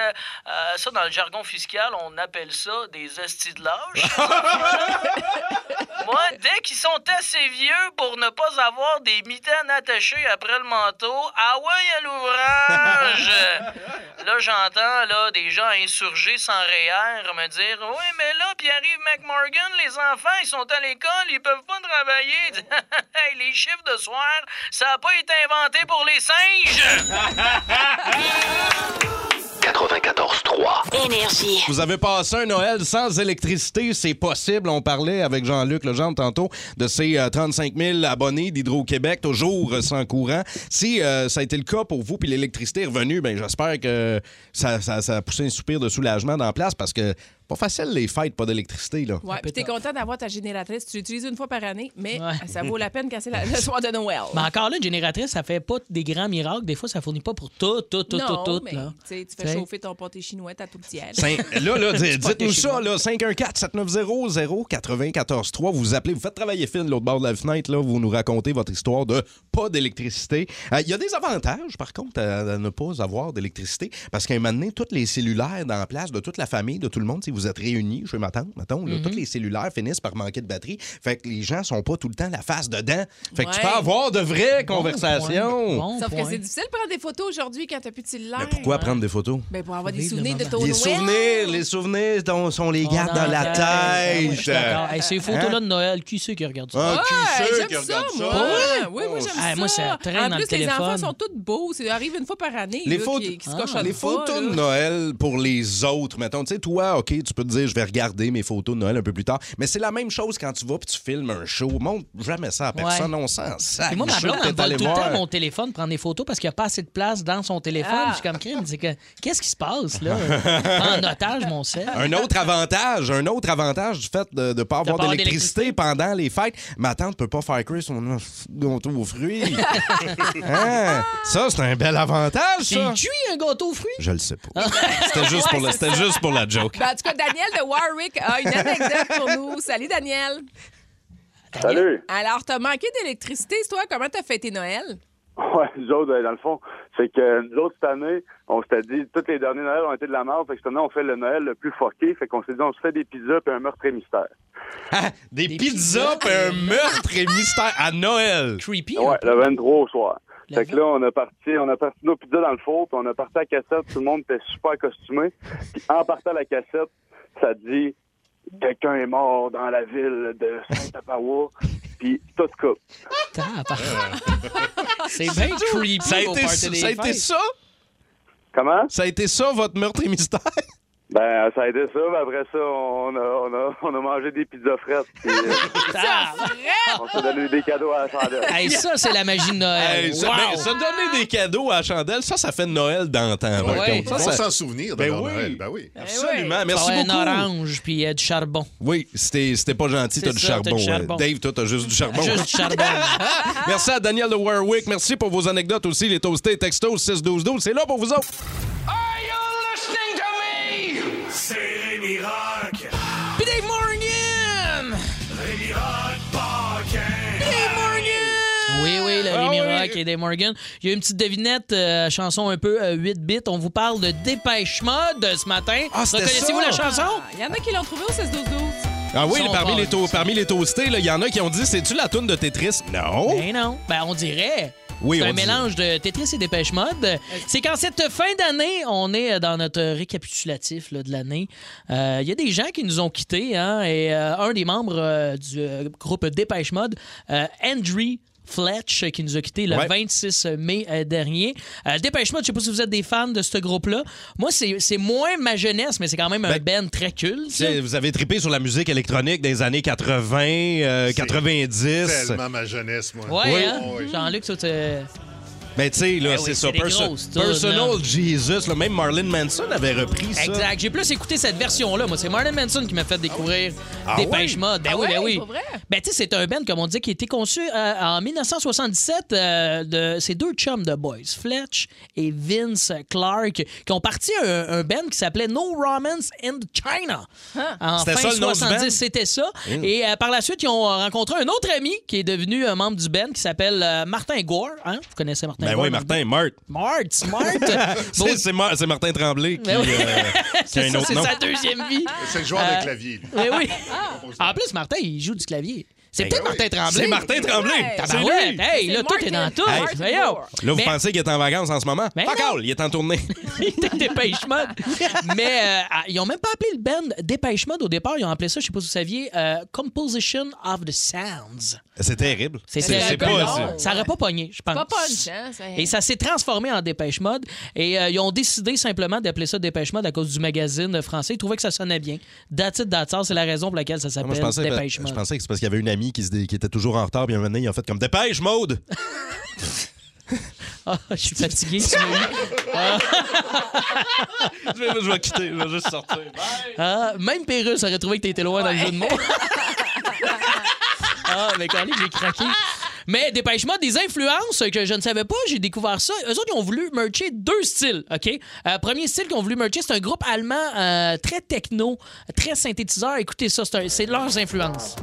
Ça, dans le jargon fiscal, on appelle ça des estis de lâche. *laughs* Moi, dès qu'ils sont assez vieux pour ne pas avoir des mitaines attachées après le manteau, ah ouais, à l'ouvrage! *laughs* là, j'entends là, des gens insurgés sans REER me dire Oui, mais là, Pierre-Yves McMorgan, les enfants, ils sont à l'école, ils peuvent pas travailler. *laughs* les chiffres de soir, ça a pas été inventé pour les singes! *laughs* 94.3. Énergie. Vous avez passé un Noël sans électricité, c'est possible. On parlait avec Jean-Luc Legendre tantôt de ces euh, 35 000 abonnés d'Hydro-Québec, toujours euh, sans courant. Si euh, ça a été le cas pour vous puis l'électricité est revenue, ben j'espère que ça, ça- ça a poussé un soupir de soulagement dans la place parce que pas facile les fêtes, pas d'électricité. là. Ouais, puis t'es content d'avoir ta génératrice. Tu l'utilises une fois par année, mais ça vaut la peine casser la- le soir de Noël. Mais encore là, une génératrice, ça fait pas des grands miracles. Des fois, ça fournit pas pour tout, tout, tout, non, tout, tout. mais là. tu fais T'sais? chauffer ton pâté chinois, ta tout tiède. Cin- Là, là, *laughs* C'est dites-nous ça, là, 514-790-0943. Vous appelez, vous faites travailler Phil de l'autre bord de la fenêtre, là, vous nous racontez votre histoire de pas d'électricité. Euh, Il y a des avantages, par contre, à, à ne pas avoir d'électricité, parce qu'à un moment donné, tous les cellulaires dans la place de toute la famille, de tout le monde, si vous êtes réunis chez ma tante, mettons, là, tous les cellulaires finissent par manquer de batterie. Fait que les gens sont pas tout le temps la face dedans. Fait que tu peux avoir de vraies Bon conversations. Bon Sauf que c'est difficile de prendre des photos aujourd'hui quand t'as plus de cellulaire. Mais pourquoi prendre des photos? Ben pour avoir des souvenirs de ton Les Noël. souvenirs, les souvenirs dont sont les On garde dans la en garde. Ouais, tête. Hey, ces photos-là de Noël, qui c'est qui regarde ça? Ah, qui Ouais, c'est j'aime qui ça, regarde ça? moi. Oui, moi, j'aime ça. moi, ça traîne en dans plus, le les enfants sont tous beaux. Ça arrive une fois par année. Les, photos- de Noël pour les autres, mettons. Tu sais, toi, OK, tu peux te dire, je vais regarder mes photos de Noël un peu plus tard. Mais c'est la même chose quand tu vas puis tu filmes un show. Montre jamais ça à personne. Ouais. On sent ça. Et moi, ma blonde, elle vole tout le temps mon téléphone, prendre des photos parce qu'il n'y a pas assez de place dans son téléphone. Ah. Je suis comme crime. C'est que, qu'est-ce qui se passe, là? *laughs* en otage, mon sel. Un autre avantage, un autre avantage du fait de ne pas avoir d'électricité pendant les fêtes. Ma tante peut pas faire cuire son gâteau aux fruits. *laughs* Hein? Ça, c'est un bel avantage, ça. cuit, un gâteau aux fruits? Je le sais pas. C'était juste, pour la- c'était juste pour la joke. Ben, en tout cas, Daniel de Warwick a une anecdote pour nous. Salut, Daniel. Salut. Alors, t'as manqué d'électricité, toi? Comment t'as fêté Noël? Ouais, nous autres, euh, dans le fond, c'est que nous autres, cette année, on s'était dit, toutes les derniers Noëls ont été de la merde, fait que cette année, on fait le Noël le plus fucké, fait qu'on s'est dit, on se fait des pizzas puis un meurtre et mystère. *laughs* Des, pizzas puis un meurtre et mystère à Noël. Creepy. Ouais, le 23 au soir. Fait que là, on a parti, on a parti nos pizzas dans le four, puis on a parti à la cassette, tout le monde était super costumé. Puis en partant à la cassette, ça dit quelqu'un est mort dans la ville de Saint-Apawa, puis tout coupe. C'est bien creepy. Ça a été, ça, a été ça? Comment? Ça a été ça, votre meurtre et mystère? Ben, ça a été ça, mais après ça, on a, on a, on a mangé des pizzas fraîches, puis euh, *laughs* Ah, on s'est donné des cadeaux à la chandelle. hey, ça, c'est la magie de Noël. Hey, ça, Wow. ben, se donner des cadeaux à la chandelle, ça, ça fait Noël d'antan. On Ça, ça- s'en souvenir de Ben oui. Noël. Ben oui. Absolument. Ça Merci beaucoup. un orange puis euh, du charbon. Oui, c'était c'était pas gentil, t'as du ça, charbon. du charbon. Euh, Dave, toi, t'as juste du charbon. Juste du charbon. *laughs* Merci à Daniel de Warwick. Merci pour vos anecdotes aussi, les toastés textos 61212. C'est là pour vous autres. C'est Rémi Rock. Puis Dave Morgan! Rémi Rock Paquin. Dave Morgan! Oui, oui, le Ah Rémi oui. Rock et Dave Morgan. Il y a une petite devinette, euh, chanson un peu euh, 8 bits. On vous parle de Dépêche Mode ce matin. Ah, Reconnaissez-vous la chanson? Ah, Il y en a qui l'ont trouvé au 16-12-12. Ah oui, Ils sont parmi les, parmi les toastés, il y en a qui ont dit c'est-tu la toune de Tetris? Non. Ben non. Ben on dirait. Oui, c'est un dit- mélange de Tetris et Dépêche Mode. C'est qu'en cette fin d'année, on est dans notre récapitulatif là, de l'année. Euh, Il y a des gens qui nous ont quittés, hein, et euh, un des membres euh, du groupe Dépêche Mode, Andrew Fletch, qui nous a quittés le Ouais. 26 mai euh, dernier. Euh, Dépêche Mode, je sais pas si vous êtes des fans de ce groupe-là. Moi, c'est c'est moins ma jeunesse, mais c'est quand même un band très culte. Vous avez trippé sur la musique électronique des années 80, euh, 90. Tellement ma jeunesse, moi. Ouais, Oui. hein? Oui. Jean-Luc, ça, t'es- Mais tu sais, là, Eh oui, c'est ça. des Perso- grosses tunes, Personal là. Jesus, là, même Marlon Manson avait repris ça. Exact. J'ai plus écouté cette version-là. Moi, c'est Marlon Manson qui m'a fait découvrir Ah Dépêche oui? Mode. Ben Ah oui, ben oui. vrai? Ben, tu sais, c'est un band, comme on dit, qui a été conçu euh, en 1977 euh, de ces deux chums de boys, Fletch et Vince Clark, qui ont parti un, un band qui s'appelait No Romance in China. En C'était fin ça, le nom du 70, band? c'était ça. Mm. Et euh, par la suite, ils ont rencontré un autre ami qui est devenu un membre du band qui s'appelle euh, Martin Gore. Hein? Vous connaissez Martin Ben oui, Martin, Mart. Mart, smart. *laughs* C'est- C'est Mar- c'est Martin Tremblay qui, Ben oui. euh, *laughs* qui a c'est un ça, autre c'est nom. sa deuxième vie. C'est le joueur Euh, de clavier. lui. Eh oui. En plus, Martin, il joue du clavier. C'est Ben peut-être. Martin Tremblay. C'est Martin Tremblay. Ouais. C'est Tabarouette. lui. Hey, là, tout est dans tout. Là, vous pensez qu'il est en vacances en ce moment? Ben Fuck all, il est en tournée. *laughs* *laughs* Dépêche Mode. Mais euh, ah, ils ont même pas appelé le band Dépêche Mode au départ. Ils ont appelé ça, je sais pas si vous saviez, euh, Composition of the Sounds. C'est terrible. C'est pas Ça aurait pas pogné, je pense. Pas punch, hein? Et ça s'est transformé en Dépêche Mode. Et euh, ils ont décidé simplement d'appeler ça Dépêche Mode à cause du magazine français. Ils trouvaient que ça sonnait bien. That's it, that's. C'est la raison pour laquelle ça s'appelle je pensais, Dépêche je Mode. pensais que c'est parce qu'il y avait une amie qui, se dé- qui était toujours en retard, puis un moment donné, ils ont fait comme Dépêche, Maude! *laughs* Ah, je suis fatigué. tu m'as eu. Ah. je, vais, je vais quitter, je vais juste sortir. Ah, même Pérus aurait trouvé que t'étais loin dans le jeu de mots. *laughs* ah, mais quand j'ai craqué. Mais dépêche-moi des influences que je ne savais pas, j'ai découvert ça. Eux autres, ils ont voulu mercher deux styles, OK? Euh, premier style qu'ils ont voulu mercher, c'est un groupe allemand euh, très techno, très synthétiseur. Écoutez ça, c'est un- c'est leurs influences.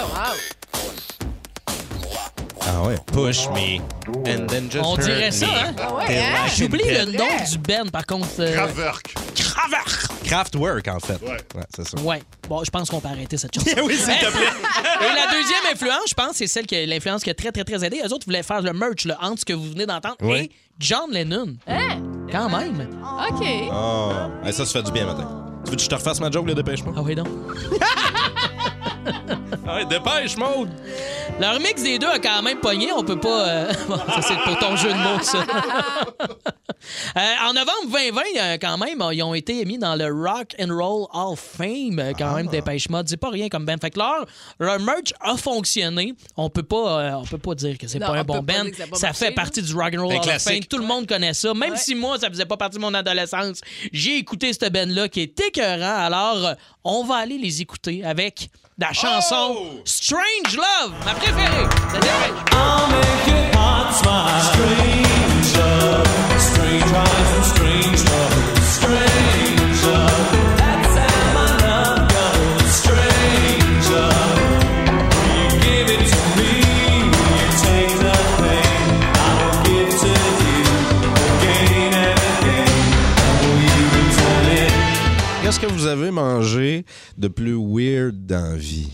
Oh, wow. Ah ouais. Push me. And then just On dirait ça, me. hein? Ah ouais, hein? J'oublie le nom du band, par contre. euh, Kraftwerk. Kraftwerk, en fait. Ouais. c'est ça. Ouais. Bon, je pense qu'on peut arrêter cette chanson. *laughs* oui, s'il te plaît. *laughs* Et la deuxième influence, je pense, c'est celle qui l'influence qui a très, très, très aidé. Eux autres voulaient faire le merch entre ce que vous venez d'entendre Ouais. et John Lennon. Hein? Quand même. OK. Oh. Ça se fait du bien, matin. Tu veux que je te refasse ma joke, le dépêche-moi? Ah oui, donc. *laughs* Ah ouais, dépêche, Maude! Leur mix des deux a quand même pogné. On peut pas. euh, *laughs* bon, ça, c'est pour ton jeu de mots, ça. *laughs* Euh, en novembre 2020, euh, quand même, ils ont été mis dans le Rock and Roll Hall of Fame, euh, quand même, Dépêche Mode. C'est pas rien comme band. Fait que leur, leur merch a fonctionné. On peut pas, euh, on peut pas dire que c'est pas un bon que ça marché, fait partie du Rock and Roll Hall of. Fame. Tout le monde connaît ça. Même Ouais. si moi, ça faisait pas partie de mon adolescence, j'ai écouté cette band-là qui est écœurant. Alors, euh, on va aller les écouter avec la chanson Oh! Strange Love, ma préférée. de. I'll make your heart smile. Strange love, strange eyes and strange love, Qu'est-ce que vous avez mangé de plus weird dans la vie?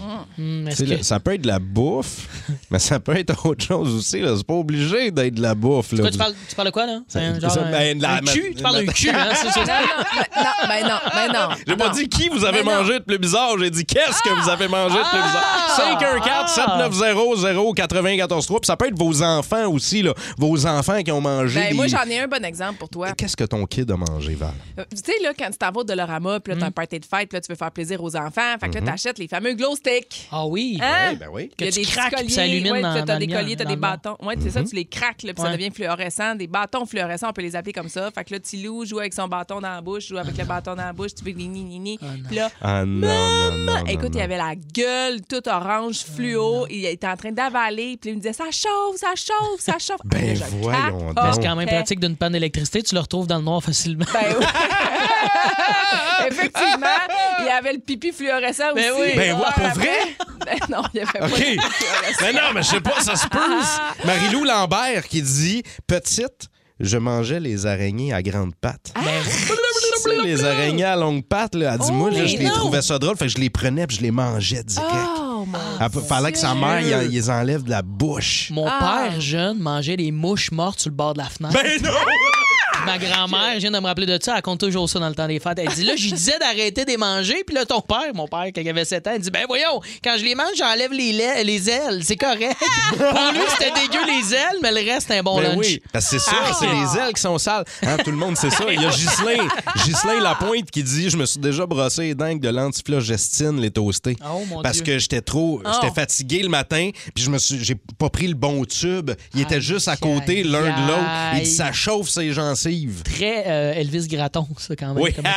Est-ce là, que- Ça peut être de la bouffe, *laughs* mais ça peut être autre chose aussi. là. C'est pas obligé d'être de la bouffe. là. Quoi, tu, parles, tu parles de quoi, là? Ça- Un, genre, ça- un- ben, la- un cul? Tu parles d'un la- cul, hein? *laughs* C'est ça. Non, non, ben non, ben non. J'ai pas Non. dit qui vous avez Mais non. mangé de plus bizarre. J'ai dit qu'est-ce que vous avez mangé de plus bizarre. 514 790 094 3 Puis ça peut être vos enfants aussi, là. Vos enfants qui ont mangé. Ben, des- moi, j'en ai un bon exemple pour toi. Qu'est-ce que ton kid a mangé, Val? Euh, Tu sais, là, quand tu t'en vas au Dollarama, puis là, t'as un party de fête, puis là, tu veux faire plaisir aux enfants. Fait que là, Mhm. t'achètes les fameux glow sticks. Ah oui. Hein? Ouais, ben oui. Que Il y a tu des petits craques, puis colliers. ça illumine ouais, dans- t'as- dans des colliers, t'as dans des le bâtons. Ouais, c'est ça, Mhm. tu les craques, là, puis Ouais. ça devient fluorescent. Des bâtons fluorescents, on peut les appeler comme ça. Fait que là, Tilou joue avec son bâton dans la bouche, joue avec le bâton dans la bouche, tu veux ni ni ni ni. Puis là, Ah non, non, non. non, Écoute, il non. avait la gueule toute orange, fluo. Il était en train d'avaler. Puis il me disait Ça chauffe, ça chauffe, ça chauffe. Ben Là, je voyons capotais. donc. C'est quand même pratique d'une panne d'électricité. Tu le retrouves dans le noir facilement. Ben oui. *laughs* *laughs* Effectivement, *laughs* il y avait le pipi fluorescent aussi. Ben oui. Ben ouais, pour vrai? Ben non, il y avait pas OK. de pipi fluorescent. Mais non, mais je sais pas, ça se peut. *laughs* Marie-Lou Lambert qui dit Petite, je mangeais les araignées à grandes pattes. Ah. Tu sais, les araignées à longues pattes, là, elle dit, moi, là, mais je les non. trouvais ça drôle, fait que je les prenais puis je les mangeais direct. Oh, mon Il fallait que sa mère, il, il les enlève de la bouche. Mon Ah. père jeune mangeait des mouches mortes sur le bord de la fenêtre. Ben non! *laughs* Ma grand-mère, je viens de me rappeler de ça, elle compte toujours ça dans le temps des fêtes. Elle dit là, je disais d'arrêter de les manger, puis là, ton père, mon père, quand il avait 7 ans, il dit ben voyons, quand je les mange, j'enlève les, les ailes, c'est correct. *laughs* Pour lui, c'était dégueu les ailes, mais le reste, un bon Ben lunch. oui, parce que c'est ça, Ah. c'est les ailes qui sont sales. Hein, tout le monde sait ça. Il y a Ghislain, Ghislain Lapointe qui dit Je me suis déjà brossé les dents avec de l'antiflogestine, les toastés. Oh, mon parce Dieu. que j'étais trop. Oh. J'étais fatigué le matin, puis je me suis. J'ai pas pris le bon tube. Il était juste à côté l'un de l'autre. Il dit Ça chauffe ses gencives. Très euh, Elvis Gratton, ça, quand même. Oui. comme *laughs*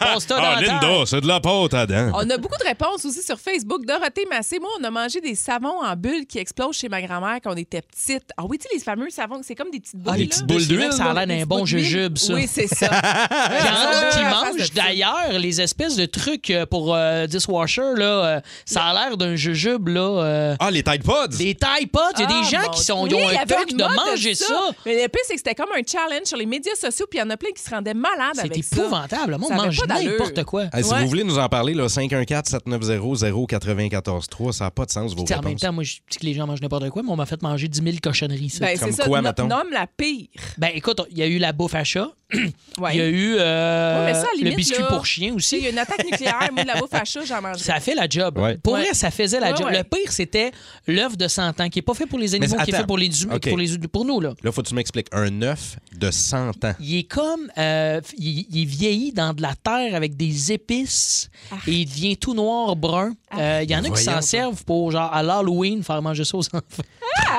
Ah, la Linda, c'est de la pâte à dents. On a beaucoup de réponses aussi sur Facebook. Dorothée Massé, moi, on a mangé des savons en bulles qui explosent chez ma grand-mère quand on était petite. Ah oui, tu sais, les fameux savons, c'est comme des petites boules. Ah, les petites boules d'huile, ça a l'air d'un bon jujube, ça. Oui, c'est ça. *laughs* A qui mangent ça. d'ailleurs les espèces de trucs euh, pour euh, dishwasher. Là, euh, ça a l'air d'un jujube. Là, euh, Ah, les Tide Pods? Des Tide Pods. Il y a des Ah, gens qui sont, ont un une de manger ça. Mais le pire, c'est que c'était comme un challenge sur les médias sociaux, puis il y en a plein qui se rendaient malades C'est avec ça. épouvantable. Le monde Ça avait mange n'importe quoi. Hey, si Ouais. vous voulez nous en parler, là, 514-790-0943, ça n'a pas de sens, vos en même temps, moi, je dis que les gens mangent n'importe quoi, mais on m'a fait manger 10 000 cochonneries. ça. Ben, c'est Comme ça. quoi, mettons? Nomme la pire. Ben, écoute, il y a eu la bouffe à chat. *clears throat* Ouais. Il y a eu euh, Ouais, ça, le biscuit là, pour chien Il y aussi. a une attaque nucléaire, moi, de la bouffe à chat, j'en mange. Ça fait la job. Ouais. Pour Ouais. vrai, ça faisait la Ouais, job. ouais. Le pire, c'était l'œuf de 100 ans, qui n'est pas fait pour les animaux, qui est fait pour les humains, pour, les, pour nous. Là. Là, faut que tu m'expliques. Un œuf de 100 ans. Il est comme. euh, il, il est vieilli dans de la terre avec des épices et il devient tout noir brun. Euh, Il y en a qui s'en servent pour, genre, à l'Halloween, faire manger ça aux enfants.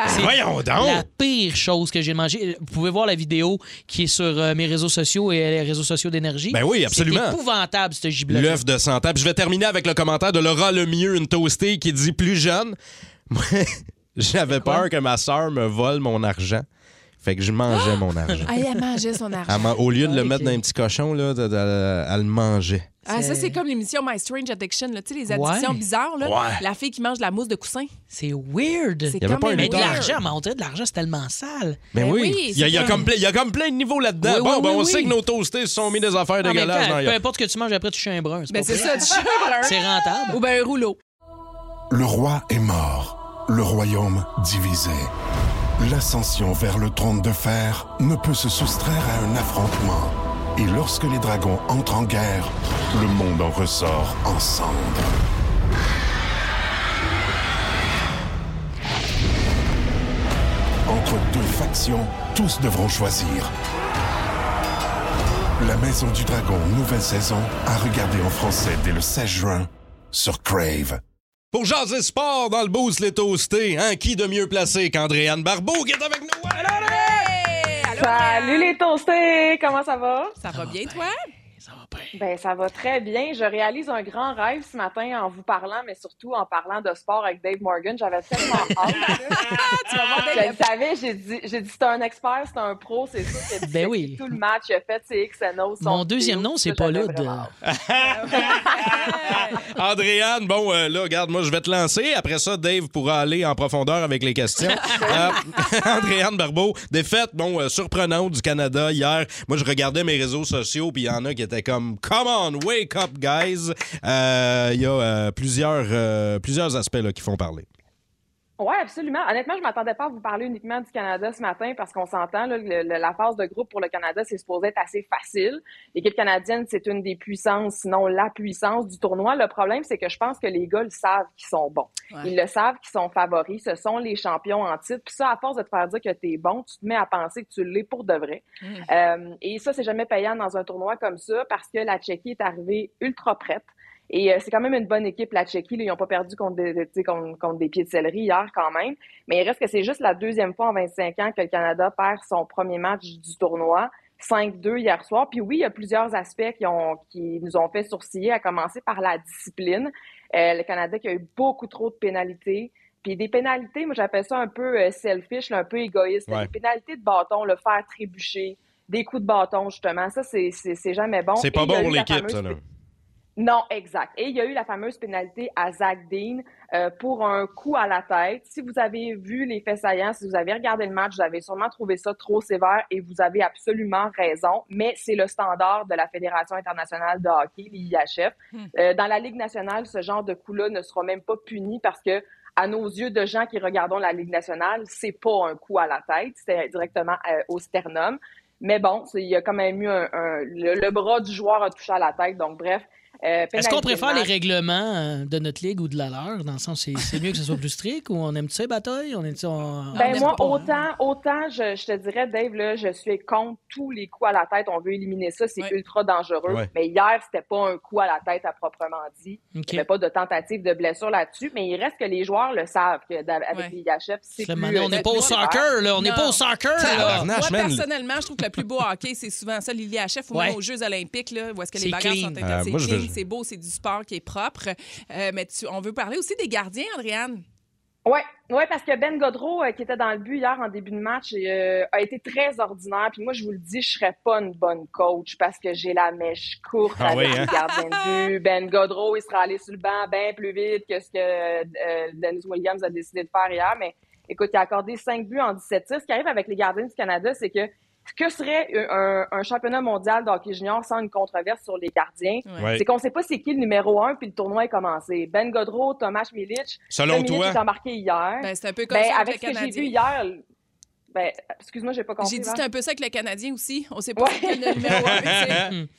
C'est Voyons donc! la pire chose que j'ai mangé. Vous pouvez voir la vidéo qui est sur euh, mes réseaux sociaux et les réseaux sociaux d'énergie. Ben oui, absolument. C'est épouvantable, ce giblet. L'œuf de 100 ans. Puis je vais terminer avec le commentaire de Laura Lemieux, une toastée, qui dit plus jeune. Moi, *laughs* j'avais peur que ma sœur me vole mon argent. Fait que je mangeais mon argent. Ah, elle mangeait son argent. Elle au lieu de le mettre dans un petit cochon, là, de- de- elle le mangeait. Ah, ça, c'est comme l'émission My Strange Addiction. là. Tu sais, les addictions Ouais. bizarres. Là. Ouais. La fille qui mange de la mousse de coussin. C'est weird. C'est Il y avait quand pas même un Mais de weird. l'argent, mais on dirait de l'argent, c'est tellement sale. Ben Ben oui, oui, il y a, il y a c'est comme plein, il y a comme plein de niveaux là-dedans. Oui, bon, oui, ben, oui, on oui. sait que nos toastés se sont mis des affaires En même dégueulasses. temps, dans peu importe ce que tu manges, après, tu chien un brun. Ben, pas c'est vrai. ça, du. C'est rentable. Ou ben un rouleau. Le roi est mort, le royaume divisé. L'ascension vers le trône de fer ne peut se soustraire à un affrontement. Et lorsque les dragons entrent en guerre, le monde en ressort ensemble. Entre deux factions, tous devront choisir. La Maison du Dragon, nouvelle saison, à regarder en français dès le 16 juin sur Crave. Pour jaser sport dans le boost les toastés, hein, qui de mieux placé qu'Andréane Barbeau qui est avec nous? Allô, Salut les toastés, comment ça va? Ça va bien, toi? Ben ça va très bien. Je réalise un grand rêve ce matin en vous parlant, mais surtout en parlant de sport avec Dave Morgan. J'avais tellement *laughs* hâte. tu vas voir Je le savais, j'ai dit, j'ai dit c'est un expert, c'est un pro, c'est sûr a Ben oui. tout le match, il a fait ses X son Mon deuxième nom, c'est ça, pas vraiment *laughs* Andréane, bon, euh, là, regarde, moi, je vais te lancer. Après ça, Dave pourra aller en profondeur avec les questions. *laughs* Euh, Andréane Barbeau, défaite, bon, euh, surprenante du Canada hier. Moi, je regardais mes réseaux sociaux, puis il y en a qui étaient comme « Come on, wake up, guys! Euh, Il y a euh, plusieurs, euh, plusieurs aspects qui font parler. Oui, absolument. Honnêtement, je m'attendais pas à vous parler uniquement du Canada ce matin parce qu'on s'entend, la phase de groupe pour le Canada, c'est supposé être assez facile. L'équipe canadienne, c'est une des puissances, sinon la puissance du tournoi. Le problème, c'est que je pense que les gars le savent qu'ils sont bons. Ouais. Ils le savent qu'ils sont favoris. Ce sont les champions en titre. Puis ça, à force de te faire dire que tu es bon, tu te mets à penser que tu l'es pour de vrai. Euh, et ça, c'est jamais payant dans un tournoi comme ça parce que la Tchéquie est arrivée ultra prête. Et euh, c'est quand même une bonne équipe, la Tchéquie. là. ils n'ont pas perdu contre des, contre, contre pieds de céleri hier quand même. Mais il reste que c'est juste la deuxième fois en 25 ans que le Canada perd son premier match du tournoi. 5-2 hier soir. Puis oui, il y a plusieurs aspects qui, ont, qui nous ont fait sourciller, à commencer par la discipline. Euh, le Canada qui a eu beaucoup trop de pénalités. Puis des pénalités, moi j'appelle ça un peu euh, selfish, là, un peu égoïste. Ouais. Des pénalités de bâton, le faire trébucher, des coups de bâton justement, ça c'est jamais bon. C'est pas bon pour l'équipe, fameuse ça, là. Non, exact. Et il y a eu la fameuse pénalité à Zach Dean euh, pour un coup à la tête. Si vous avez vu les faits saillants, si vous avez regardé le match, vous avez sûrement trouvé ça trop sévère et vous avez absolument raison. Mais c'est le standard de la Fédération internationale de hockey, l'IHF. Euh, dans la Ligue nationale, ce genre de coup-là ne sera même pas puni parce que à nos yeux de gens qui regardons la Ligue nationale, c'est pas un coup à la tête, c'est directement euh, au sternum. Mais bon, il y a quand même eu un, un- le, le bras du joueur a touché à la tête. Donc, bref. Euh, Est-ce qu'on préfère les règlements euh, de notre ligue ou de la leur? Dans le sens, c'est mieux que ce soit plus strict ou on aime ça, les batailles? On aime ça, on- Ben on moi, hein? autant, autant je, je te dirais, Dave, là, je suis contre tous les coups à la tête. On veut éliminer ça, c'est ultra dangereux. Ouais. Mais hier, c'était pas un coup à la tête à proprement dit. OK. Il n'y avait pas de tentative de blessure là-dessus, mais il reste que les joueurs le savent que d'ave- avec les IHF, c'est plus. on n'est pas au soccer, là. On n'est pas au soccer, là. Moi, man. personnellement, je trouve que le plus beau hockey, c'est souvent ça, l'IHF ou Ouais. même aux Jeux olympiques, là, où est-ce que les bagarres sont Euh, interdits. C'est beau, c'est du sport qui est propre. Euh, mais tu- on veut parler aussi des gardiens, Adriane. Oui, ouais, parce que Ben Godreau, euh, qui était dans le but hier en début de match, euh, a été très ordinaire. Puis moi, je vous le dis, je serais pas une bonne coach parce que j'ai la mèche courte Ah avec oui, hein? les gardiens de but. *laughs* Ben Godreau, il sera allé sur le banc bien plus vite que ce que euh, Dennis Williams a décidé de faire hier. Mais écoute, il a accordé 5 buts en 17 tirs. Ce qui arrive avec les gardiens du Canada, c'est que que serait un, un championnat mondial de hockey junior sans une controverse sur les gardiens? Ouais. C'est qu'on sait pas c'est qui le numéro un, puis le tournoi est commencé. Ben Godreau, Thomas Milic. Selon toi? est embarqué hier. Ben, c'est un peu comme Ben, ça avec avec le ce que j'ai vu hier, ben, excuse-moi, j'ai pas compris. J'ai dit c'est un peu ça avec le Canadien aussi. On sait pas c'est quel le numéro un. *laughs*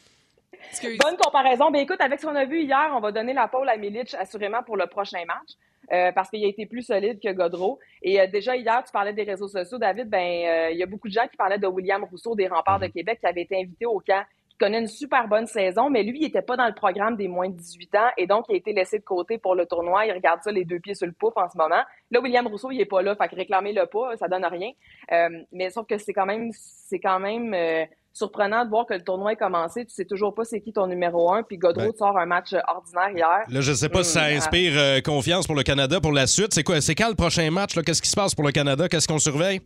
Bonne comparaison. Ben écoute, avec ce qu'on a vu hier, on va donner la pole à Milic assurément pour le prochain match. Euh, parce qu'il a été plus solide que Godreau. Et euh, déjà hier, tu parlais des réseaux sociaux, David. Ben, euh, il y a beaucoup de gens qui parlaient de William Rousseau des Remparts de Québec qui avait été invité au camp, qui connaît une super bonne saison, mais lui, il était pas dans le programme des moins de 18 ans et donc il a été laissé de côté pour le tournoi. Il regarde ça les deux pieds sur le pouf en ce moment. Là, William Rousseau, il est pas là, fait que réclamer le pas, ça donne rien. Euh, mais sauf que c'est quand même, c'est quand même euh, surprenant de voir que le tournoi est commencé. Tu sais toujours pas c'est qui ton numéro un, puis Godreau Ben. sort un match ordinaire hier. Là, je sais pas si ça Hum, inspire euh, confiance pour le Canada pour la suite. C'est quoi? C'est quand le prochain match? Qu'est-ce qui se passe pour le Canada? Qu'est-ce qu'on surveille?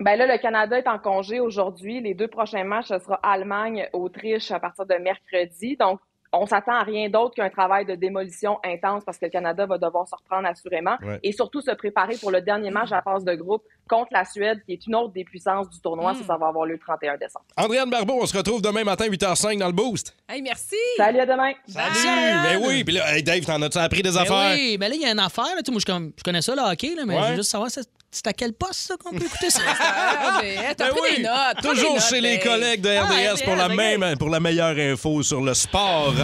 Ben là, le Canada est en congé aujourd'hui. Les deux prochains matchs, ce sera Allemagne-Autriche à partir de mercredi. Donc, on s'attend à rien d'autre qu'un travail de démolition intense parce que le Canada va devoir se reprendre assurément Ouais. et surtout se préparer pour le dernier match à la phase de groupe contre la Suède, qui est une autre des puissances du tournoi. Ça, ça va avoir lieu le 31 décembre. Andréane Barbeau, on se retrouve demain matin 8h05 dans le Boost. Hey, merci. Salut, à demain. Salut! Ben oui, puis là, hey Dave, t'en as-tu appris des Ben affaires? oui, ben là, il y a une affaire. Là, tu sais, moi, je, connais ça, le hockey, là, mais Ouais. je veux juste savoir, c'est à quel poste, ça, qu'on peut *laughs* écouter ça? Ah, ben, hey, t'as Ben pris oui, des notes. prends des Toujours notes, chez les ben. collègues de Ah, RDS pour, la RDS, même, pour la meilleure info sur le sport.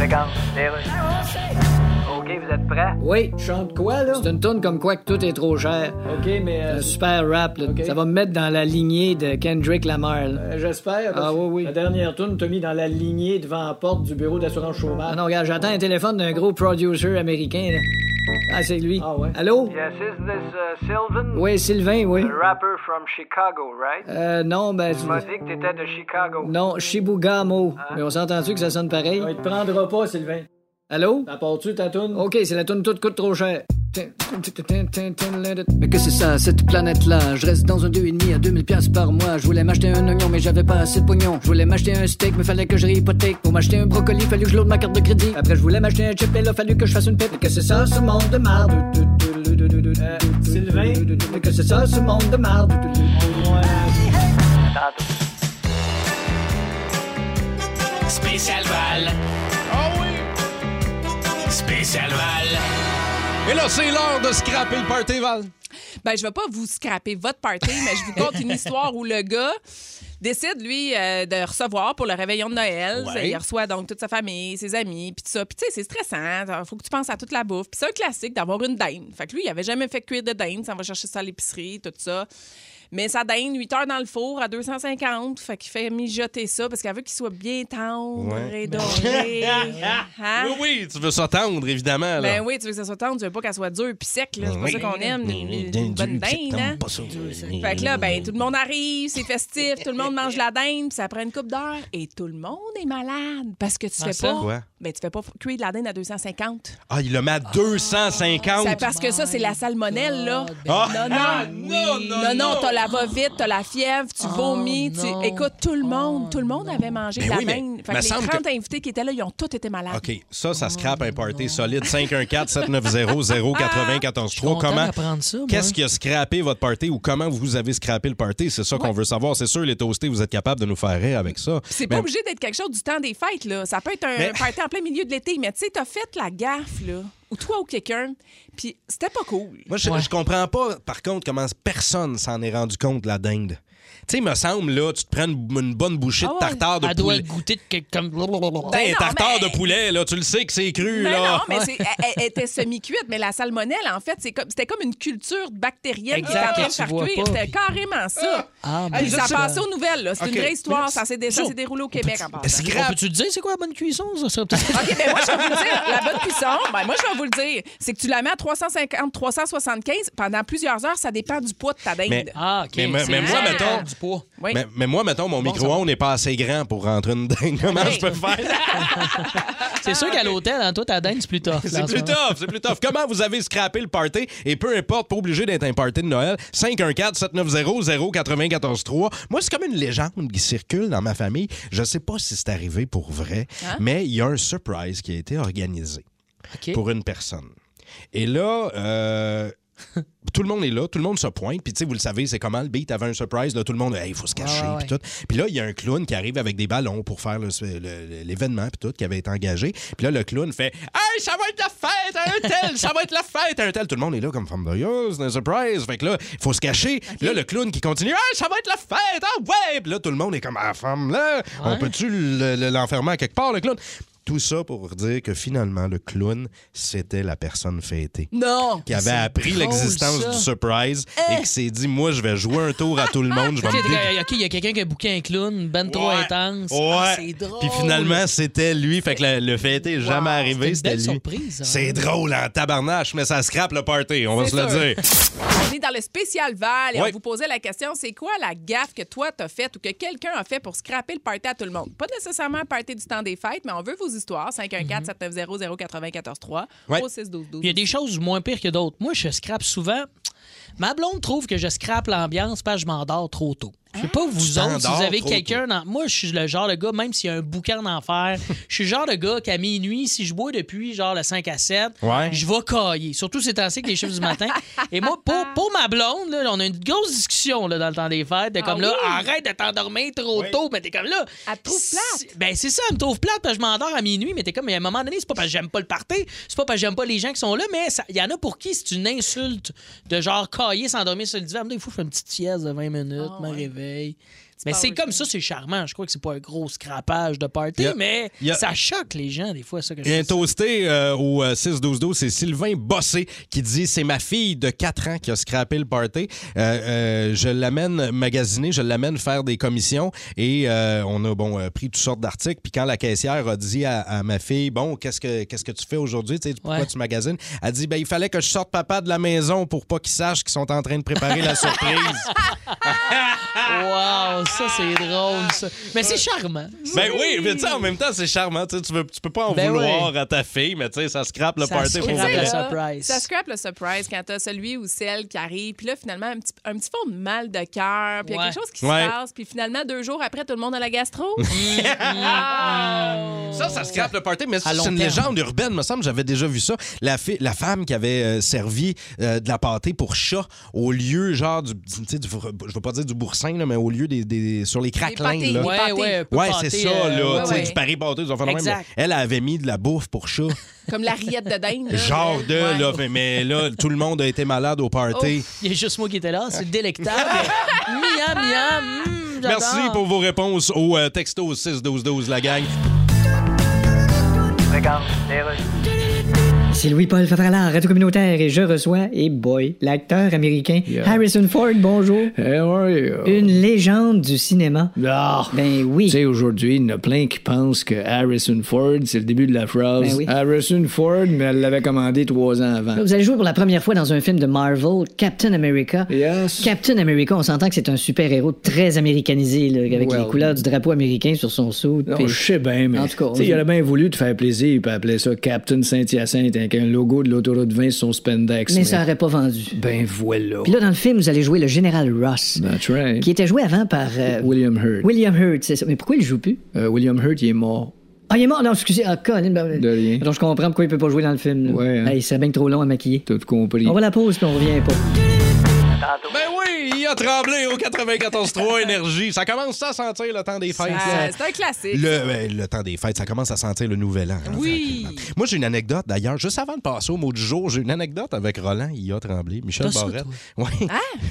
Regarde. OK, vous êtes prêts? Oui, chante quoi, là? C'est une tourne comme quoi que tout est trop cher. OK, mais... euh, un super rap, là. Ça va me mettre dans la lignée de Kendrick Lamar, là. Euh, J'espère. Ah oui, oui. La dernière tourne t'a mis dans la lignée devant la porte du bureau d'assurance chômage. Ah non, regarde, j'attends un téléphone d'un gros producer américain, là. Ah, c'est lui. Ah ouais. Allô? Yes, is this uh, Sylvan? Oui, Sylvain, oui. The rapper from Chicago, right? Euh, non, ben... Tu m'as dit que t'étais de Chicago. Non, Shibugamo. Mais on s'entend-tu que ça sonne pareil? Il te prendra pas, Sylvain. Allô? T'apportes-tu ta toune? OK, c'est la toune toute coûte trop cher. Mais que c'est ça, cette planète-là? Je reste dans un 2,5 à 2000 pièces par mois. Je voulais m'acheter un oignon, mais j'avais pas assez de pognon. Je voulais m'acheter un steak, mais fallait que je réhypothèque. Pour m'acheter un brocoli, fallu que je load ma carte de crédit. Après, je voulais m'acheter un chip, et là, fallu que je fasse une pipe. Mais que c'est ça, ce monde de marde? Euh, Sylvain? Mais que c'est ça, ce monde de marde? Spécial Val. Oh oui! Spécial Val. Et là, c'est l'heure de scraper le party, Val. Ben, je vais pas vous scraper votre party, mais je vous conte une histoire où le gars décide, lui, euh, de recevoir pour le réveillon de Noël. Ouais. Il reçoit donc toute sa famille, ses amis, puis tout ça. Puis tu sais, c'est stressant. Il faut que tu penses à toute la bouffe. Puis c'est un classique d'avoir une dinde. Fait que lui, il avait jamais fait cuire de dinde. Ça va chercher ça à l'épicerie, tout ça. Mais sa dinde, 8 heures dans le four à 250. Fait qu'il fait mijoter ça parce qu'elle veut qu'il soit bien tendre Ouais. et doré. *laughs* Hein? Oui, oui, tu veux ça tendre, évidemment. Là. Ben oui, tu veux que ça soit tendre, tu veux pas qu'elle soit dure puis sec. là. C'est pas Oui. ça qu'on aime, une, une- une bonne dinde. Hein? Fait que là, ben, tout le monde arrive, c'est festif, tout le monde mange la dinde, puis ça prend une coupe d'heure et tout le monde est malade parce que tu Ah, fais ça? pas. Quoi? Ben, tu fais pas cuire de la dinde à 250. Ah, il le met à 250. C'est parce que ça, c'est la salmonelle, là. Ah! Non, non, Ah, non, non, non, non, non. T'as la va-vite, t'as la fièvre, tu vomis. tu... non. Écoute, tout le monde, tout le monde avait mangé Ben de la oui, mais dinde. Fait me que les semble 30 que- invités qui étaient là, ils ont tous été malades. OK, ça, ça scrape un party solide. 514-790-0943. content Comment? d'apprendre ça, moi. Qu'est-ce qui a scrappé votre party ou comment vous avez scrappé le party? C'est ça qu'on veut savoir. C'est sûr, les toastés, vous êtes capables de nous faire rire avec ça. C'est Mais- pas obligé d'être quelque chose du temps des fêtes, là. Ça peut être un Mais- party en plein milieu de l'été, mais tu sais, t'as fait la gaffe, là, ou toi ou quelqu'un, puis c'était pas cool. Moi, je, je comprends pas, par contre, comment personne s'en est rendu compte de la dinde. Tu sais, me semble, là, tu te prends une, une bonne bouchée Ah de tartare de Elle doit poulet. goûter de quelque- comme. T'sais, Ben un non, tartare mais- de poulet, là, tu le sais que c'est cru, Mais là. non, mais c'est- elle, elle était semi-cuite, mais la salmonelle, en fait, c'est comme, c'était comme une culture bactérienne qui était en train de tu faire vois cuire. pas, C'était puis- carrément ça. Ah, Puis ben, ça ça, passait aux nouvelles, là. C'est OK. une vraie histoire. Ça s'est, dé- ça s'est déroulé au Québec en passant. On peut-tu te dire c'est quoi la bonne cuisson? Ça peut-être- *laughs* OK, ben moi, je vais vous le dire. La bonne cuisson, ben moi, je vais vous le dire. C'est que tu la mets à 350, 375 pendant plusieurs heures. Ça dépend du poids de ta dinde. Mais- Ah, OK. Mais, mais- C'est mais moi, mettons. Du poids. Oui. Mais, mais moi, mettons, mon micro-ondes n'est pas assez grand pour rentrer une dingue. Comment je peux faire? *laughs* C'est sûr qu'à l'hôtel, hein, toi, ta dinde, c'est plus tough. C'est en ce plus tough, c'est plus tough. Comment vous avez scrappé le party? Et peu importe, pas obligé d'être un party de Noël. 514-790-0943. Moi, c'est comme une légende qui circule dans ma famille. Je sais pas si c'est arrivé pour vrai, Hein? mais il y a un surprise qui a été organisé pour une personne. Et là, euh, tout le monde est là, tout le monde se pointe. Puis, tu sais, vous le savez, c'est comment le beat avait un surprise. Là, tout le monde, il faut se cacher. Ouais, puis tout. Puis là, il y a un clown qui arrive avec des ballons pour faire l'événement, puis tout, qui avait été engagé. Puis là, le clown fait Hey, ça va être la fête à un tel, ça va être la fête à un tel. Tout le monde est là comme femme de c'est un surprise. Fait que là, il faut se cacher. Puis là, le clown qui continue Hey, ça va être la fête, ah ouais. Puis là, tout le monde est comme Ah, femme, là, on peut-tu le- le- l'enfermer à quelque part, le clown? Tout ça pour dire que finalement, le clown, c'était la personne fêtée Non. qui avait appris l'existence du surprise Eh. et qui s'est dit moi je vais jouer un tour à tout le monde je vais *laughs* me OK, il y a quelqu'un qui a booké un clown, ben trop Ouais. intense. Ouais. Ah, c'est drôle. Puis finalement, c'était lui. Fait que le, le fait est jamais arrivé, c'était lui. surprise, hein. C'est drôle en tabarnache, mais ça scrape le party, on va C'est se le dire. On est dans le spécial Val et Ouais. on vous posait la question c'est quoi la gaffe que toi t'as faite ou que quelqu'un a fait pour scraper le party à tout le monde? Pas nécessairement un party du temps des fêtes, mais on veut vos histoires. 514-790-0943 Ouais. au 6 12 12 Il y a des choses moins pires que d'autres. Moi, je scrape souvent. Ma blonde trouve que je scrape l'ambiance parce que je m'endors trop tôt. Je sais pas, vous autres, si vous avez quelqu'un dans. Moi, je suis le genre de gars, même s'il y a un bouquin d'enfer, je suis le genre de gars qu'à minuit, si je bois depuis genre le 5 à 7, Ouais. je vais cailler. Surtout ces temps-ci avec les chiffres du matin. Et moi, pour, pour ma blonde, là, on a une grosse discussion là, dans le temps des fêtes, de comme Ah là, oui? arrête de t'endormir trop tôt, mais t'es comme là. Elle te trouve plate. Ben, c'est ça, elle me trouve plate parce que je m'endors à minuit, mais t'es comme, mais à un moment donné, c'est pas parce que j'aime pas le party, c'est pas parce que j'aime pas les gens qui sont là, mais il y en a pour qui c'est une insulte de genre cailler, s'endormir sur le divan. Il faut que je fasse une petite sieste de 20 minutes, Ah, me ouais. Réveille. Mais c'est comme ça, c'est charmant. Je crois que c'est pas un gros scrapage de party, mais ça choque les gens, des fois, ça que je Il y a un toasté euh, au 6-12-12, c'est Sylvain Bossé qui dit C'est ma fille de 4 ans qui a scrappé le party. Euh, euh, je l'amène magasiner, je l'amène faire des commissions et euh, on a bon euh, pris toutes sortes d'articles. Puis quand la caissière a dit à, à ma fille Bon, qu'est-ce que qu'est-ce que tu fais aujourd'hui? Tu sais, Pourquoi Ouais. tu magasines? Elle dit ben, Il fallait que je sorte papa de la maison pour pas qu'il sache qu'ils sont en train de préparer la surprise. *laughs* Wow, ça, c'est drôle, ça. Mais c'est charmant. Ben oui, mais tu sais, en même temps, c'est charmant. Tu sais, tu veux- tu peux pas en Ben vouloir oui. à ta fille, mais tu sais, ça scrape le Ça party pour vrai. surprise. Ça scrape le surprise quand t'as celui ou celle qui arrive. Puis là, finalement, un petit, un petit fond de mal de cœur. Puis il y a quelque chose qui Ouais. se passe. Puis finalement, deux jours après, tout le monde a la gastro. *laughs* Ça, ça scrape le party, mais c'est une terme. légende urbaine, me semble, j'avais déjà vu ça. La, la femme qui avait euh, servi euh, de la pâtée pour chat au lieu, genre, du, tu sais, du- je veux pas dire du boursin, là, mais au lieu des, des- sur les craquelins. là. Ouais, ouais, Ouais, c'est ça, euh, là. ouais, tu sais, ouais. du Paris pâté, ils ont fait de même, Elle avait mis de la bouffe pour chat. *laughs* Comme la rillette de dinde. là. genre de, Ouais. là. Mais, mais là, tout le monde a été malade au party. Il y a juste moi qui étais là, c'est délectable. *laughs* miam, miam, mm. Merci pour vos réponses au euh, texto 6-12-12, la gang. Regarde, les rues. C'est Louis-Paul Favralard, Radio Communautaire, et je reçois, et boy, l'acteur américain Yeah. Harrison Ford, bonjour. How are you? Une légende du cinéma. Ah, Ben oui. Tu sais, aujourd'hui, il y en a plein qui pensent que Harrison Ford, c'est le début de la phrase. Ben oui. Harrison Ford, mais elle l'avait commandé trois ans avant. Vous allez jouer pour la première fois dans un film de Marvel, Captain America. Yes. Captain America, on s'entend que c'est un super-héros très américanisé, là, avec Well. les couleurs du drapeau américain sur son sou. Non, je sais bien, mais. En tout cas, il aurait bien voulu te faire plaisir et appeler ça Captain Saint-Hyacinthe avec un logo de l'autoroute 20 sur son spandex. Mais ça aurait pas vendu. Ben voilà. Puis là, dans le film, vous allez jouer le général Ross, That's right. qui était joué avant par euh, William Hurt. William Hurt, c'est ça. Mais pourquoi il joue plus? Euh, William Hurt, il est mort. Ah, il est mort? Non, excusez. Ah, Colin. ben, De rien. Donc, je comprends pourquoi il peut pas jouer dans le film. là. Ouais, hein. Hey, c'est bien trop long à maquiller. Tout compris. On va à la pause, puis on revient pas. Tantôt. Ben oui, il a tremblé au 94.3 Énergie. Ça commence ça à sentir le temps des fêtes. Ah. C'est un classique. Le, ben, le temps des fêtes, ça commence à sentir le nouvel an. hein, Oui. Moi, j'ai une anecdote d'ailleurs. Juste avant de passer au mot du jour, j'ai une anecdote avec Roland. Il a tremblé. Michel T'as Barrette. Oui.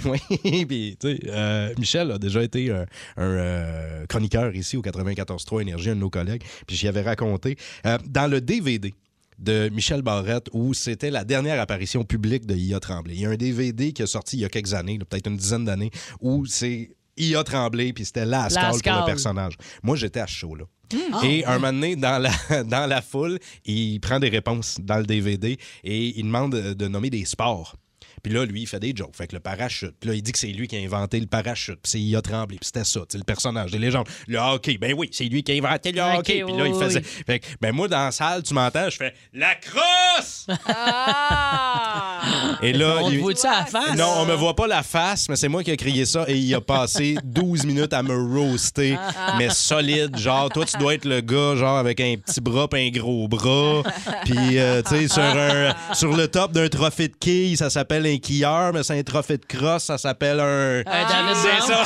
*laughs* oui. Puis, tu sais, euh, Michel a déjà été un, un, euh, chroniqueur ici au 94.3 Énergie, un de nos collègues. Puis, j'y avais raconté. euh, dans le DVD de Michel Barrette où c'était la dernière apparition publique de IA Tremblay. Il y a un DVD qui est sorti il y a quelques années, là, peut-être une dizaine d'années, où c'est IA Tremblay, puis c'était la pour le personnage. Moi, j'étais à ce show-là. Ah, Et un moment donné, dans la, *laughs* dans la foule, il prend des réponses dans le DVD et il demande de, de nommer des sports. Puis là, lui, il fait des jokes. Fait que le parachute. Puis là, il dit que c'est lui qui a inventé le parachute. Puis c'est il a tremblé. Puis c'était ça, le personnage des légendes. Le hockey, ben oui, c'est lui qui a inventé le hockey. Puis là, il faisait. oui. Fait que, ben moi, dans la salle, tu m'entends, je fais la crosse! Ah! *laughs* Et là, On il- voit-tu à la face? non, on me voit pas la face, mais c'est moi qui ai crié ça et il a passé *laughs* 12 minutes à me roaster, mais solide. Genre, toi, tu dois être le gars, genre, avec un petit bras puis un gros bras. Puis, euh, tu sais, sur, un- sur le top d'un trophée de quilles, ça s'appelle un quilleur, mais c'est un trophée de crosse, ça s'appelle un. Un David c'est ça.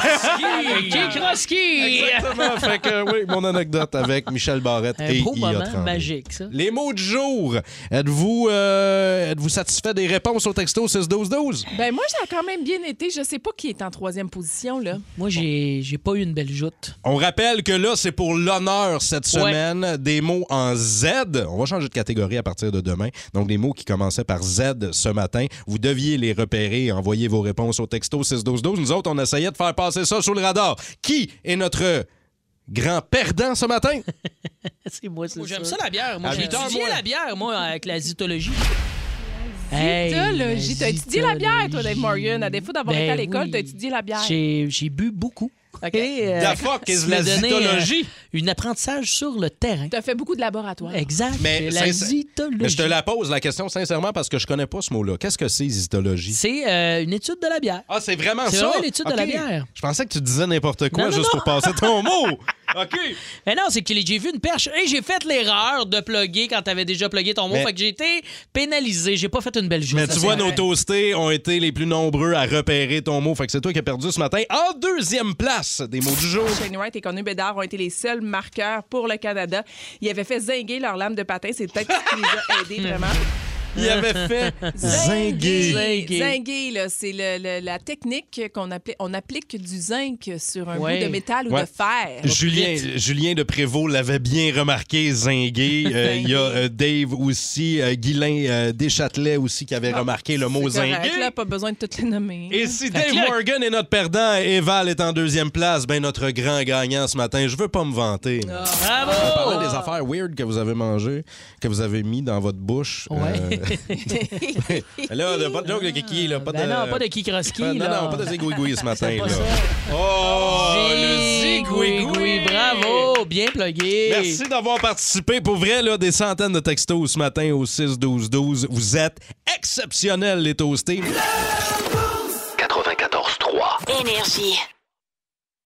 Qui cross-ski? *laughs* Exactement. Fait que, oui, mon anecdote avec Michel Barrette Un et beau moment Tremblay. magique, ça. Les mots du jour. Êtes-vous euh, êtes-vous satisfait des réponses au texto 6-12-12? Ben moi, ça a quand même bien été. Je sais pas qui est en troisième position, là. Moi, j'ai j'ai pas eu une belle joute. On rappelle que là, c'est pour l'honneur cette Ouais. semaine. Des mots en Z. On va changer de catégorie à partir de demain. Donc, des mots qui commençaient par Z ce matin. Vous deviez les repérer et envoyer vos réponses au texto 61212. Nous autres, on essayait de faire passer ça sous le radar. Qui est notre grand perdant ce matin? *laughs* C'est moi, c'est J'aime ça la bière. Moi, j'ai étudié la bière, moi, avec la zytologie. Zytologie. T'as étudié la bière, toi, Dave. Morgan. À défaut d'avoir Ben été à l'école, oui. t'as étudié la bière. J'ai j'ai bu beaucoup. Et, euh, The fuck is ça la zytologie? euh, une apprentissage sur le terrain. T'as fait beaucoup de laboratoires. Exact. Mais, la zytologie. mais je te la pose, la question, sincèrement, parce que je connais pas ce mot-là. Qu'est-ce que c'est, zytologie? C'est euh, une étude de la bière. Ah, c'est vraiment C'est ça? vraiment l'étude de la bière. Je pensais que tu disais n'importe quoi Non, non, juste non. pour passer ton mot. *laughs* OK. Mais non, c'est que j'ai vu une perche et j'ai fait l'erreur de plugger quand t'avais déjà plugué ton mot. Mais- Fait que j'ai été pénalisé. J'ai pas fait une belle joute. Mais tu c'est vois, vrai. nos toastés ont été les plus nombreux à repérer ton mot. Fait que c'est toi qui as perdu ce matin. En deuxième place des mots du jour. Shane Wright et Connu Bédard ont été les seuls marqueurs pour le Canada. Ils avaient fait zinguer leur lame de patin. C'est peut-être ce qui les a aidés vraiment. Il avait fait *laughs* zinguer. Zinguer. Zinguer, là, c'est le- le- la technique qu'on on applique du zinc sur un Ouais. bout de métal ou Ouais. de fer. Julien, Julien de Prévost l'avait bien remarqué, zinguer. Euh, *laughs* Il y a euh, Dave aussi, euh, Guylain euh, Deschâtelet aussi qui avait remarqué le mot correct, zinguer. là, pas besoin de toutes les nommer. Et si Fait Dave Morgan est notre perdant et Val est en deuxième place, ben notre grand gagnant ce matin, je veux pas me vanter. Ah. Bravo! On parlait des affaires weird que vous avez mangées, que vous avez mis dans votre bouche. Ouais. *laughs* Là, de- pas de joke de kiki, là. Pas Ben de... non, pas de kikroski, Non, là. non, pas de zigouigoui ce matin, là. ça. Oh, le zigouigoui! bravo, bien plugué. Merci d'avoir participé. Pour vrai, là, des centaines de textos ce matin au 6-12-12. Vous êtes exceptionnels, les toastés. 94.3. Énergie.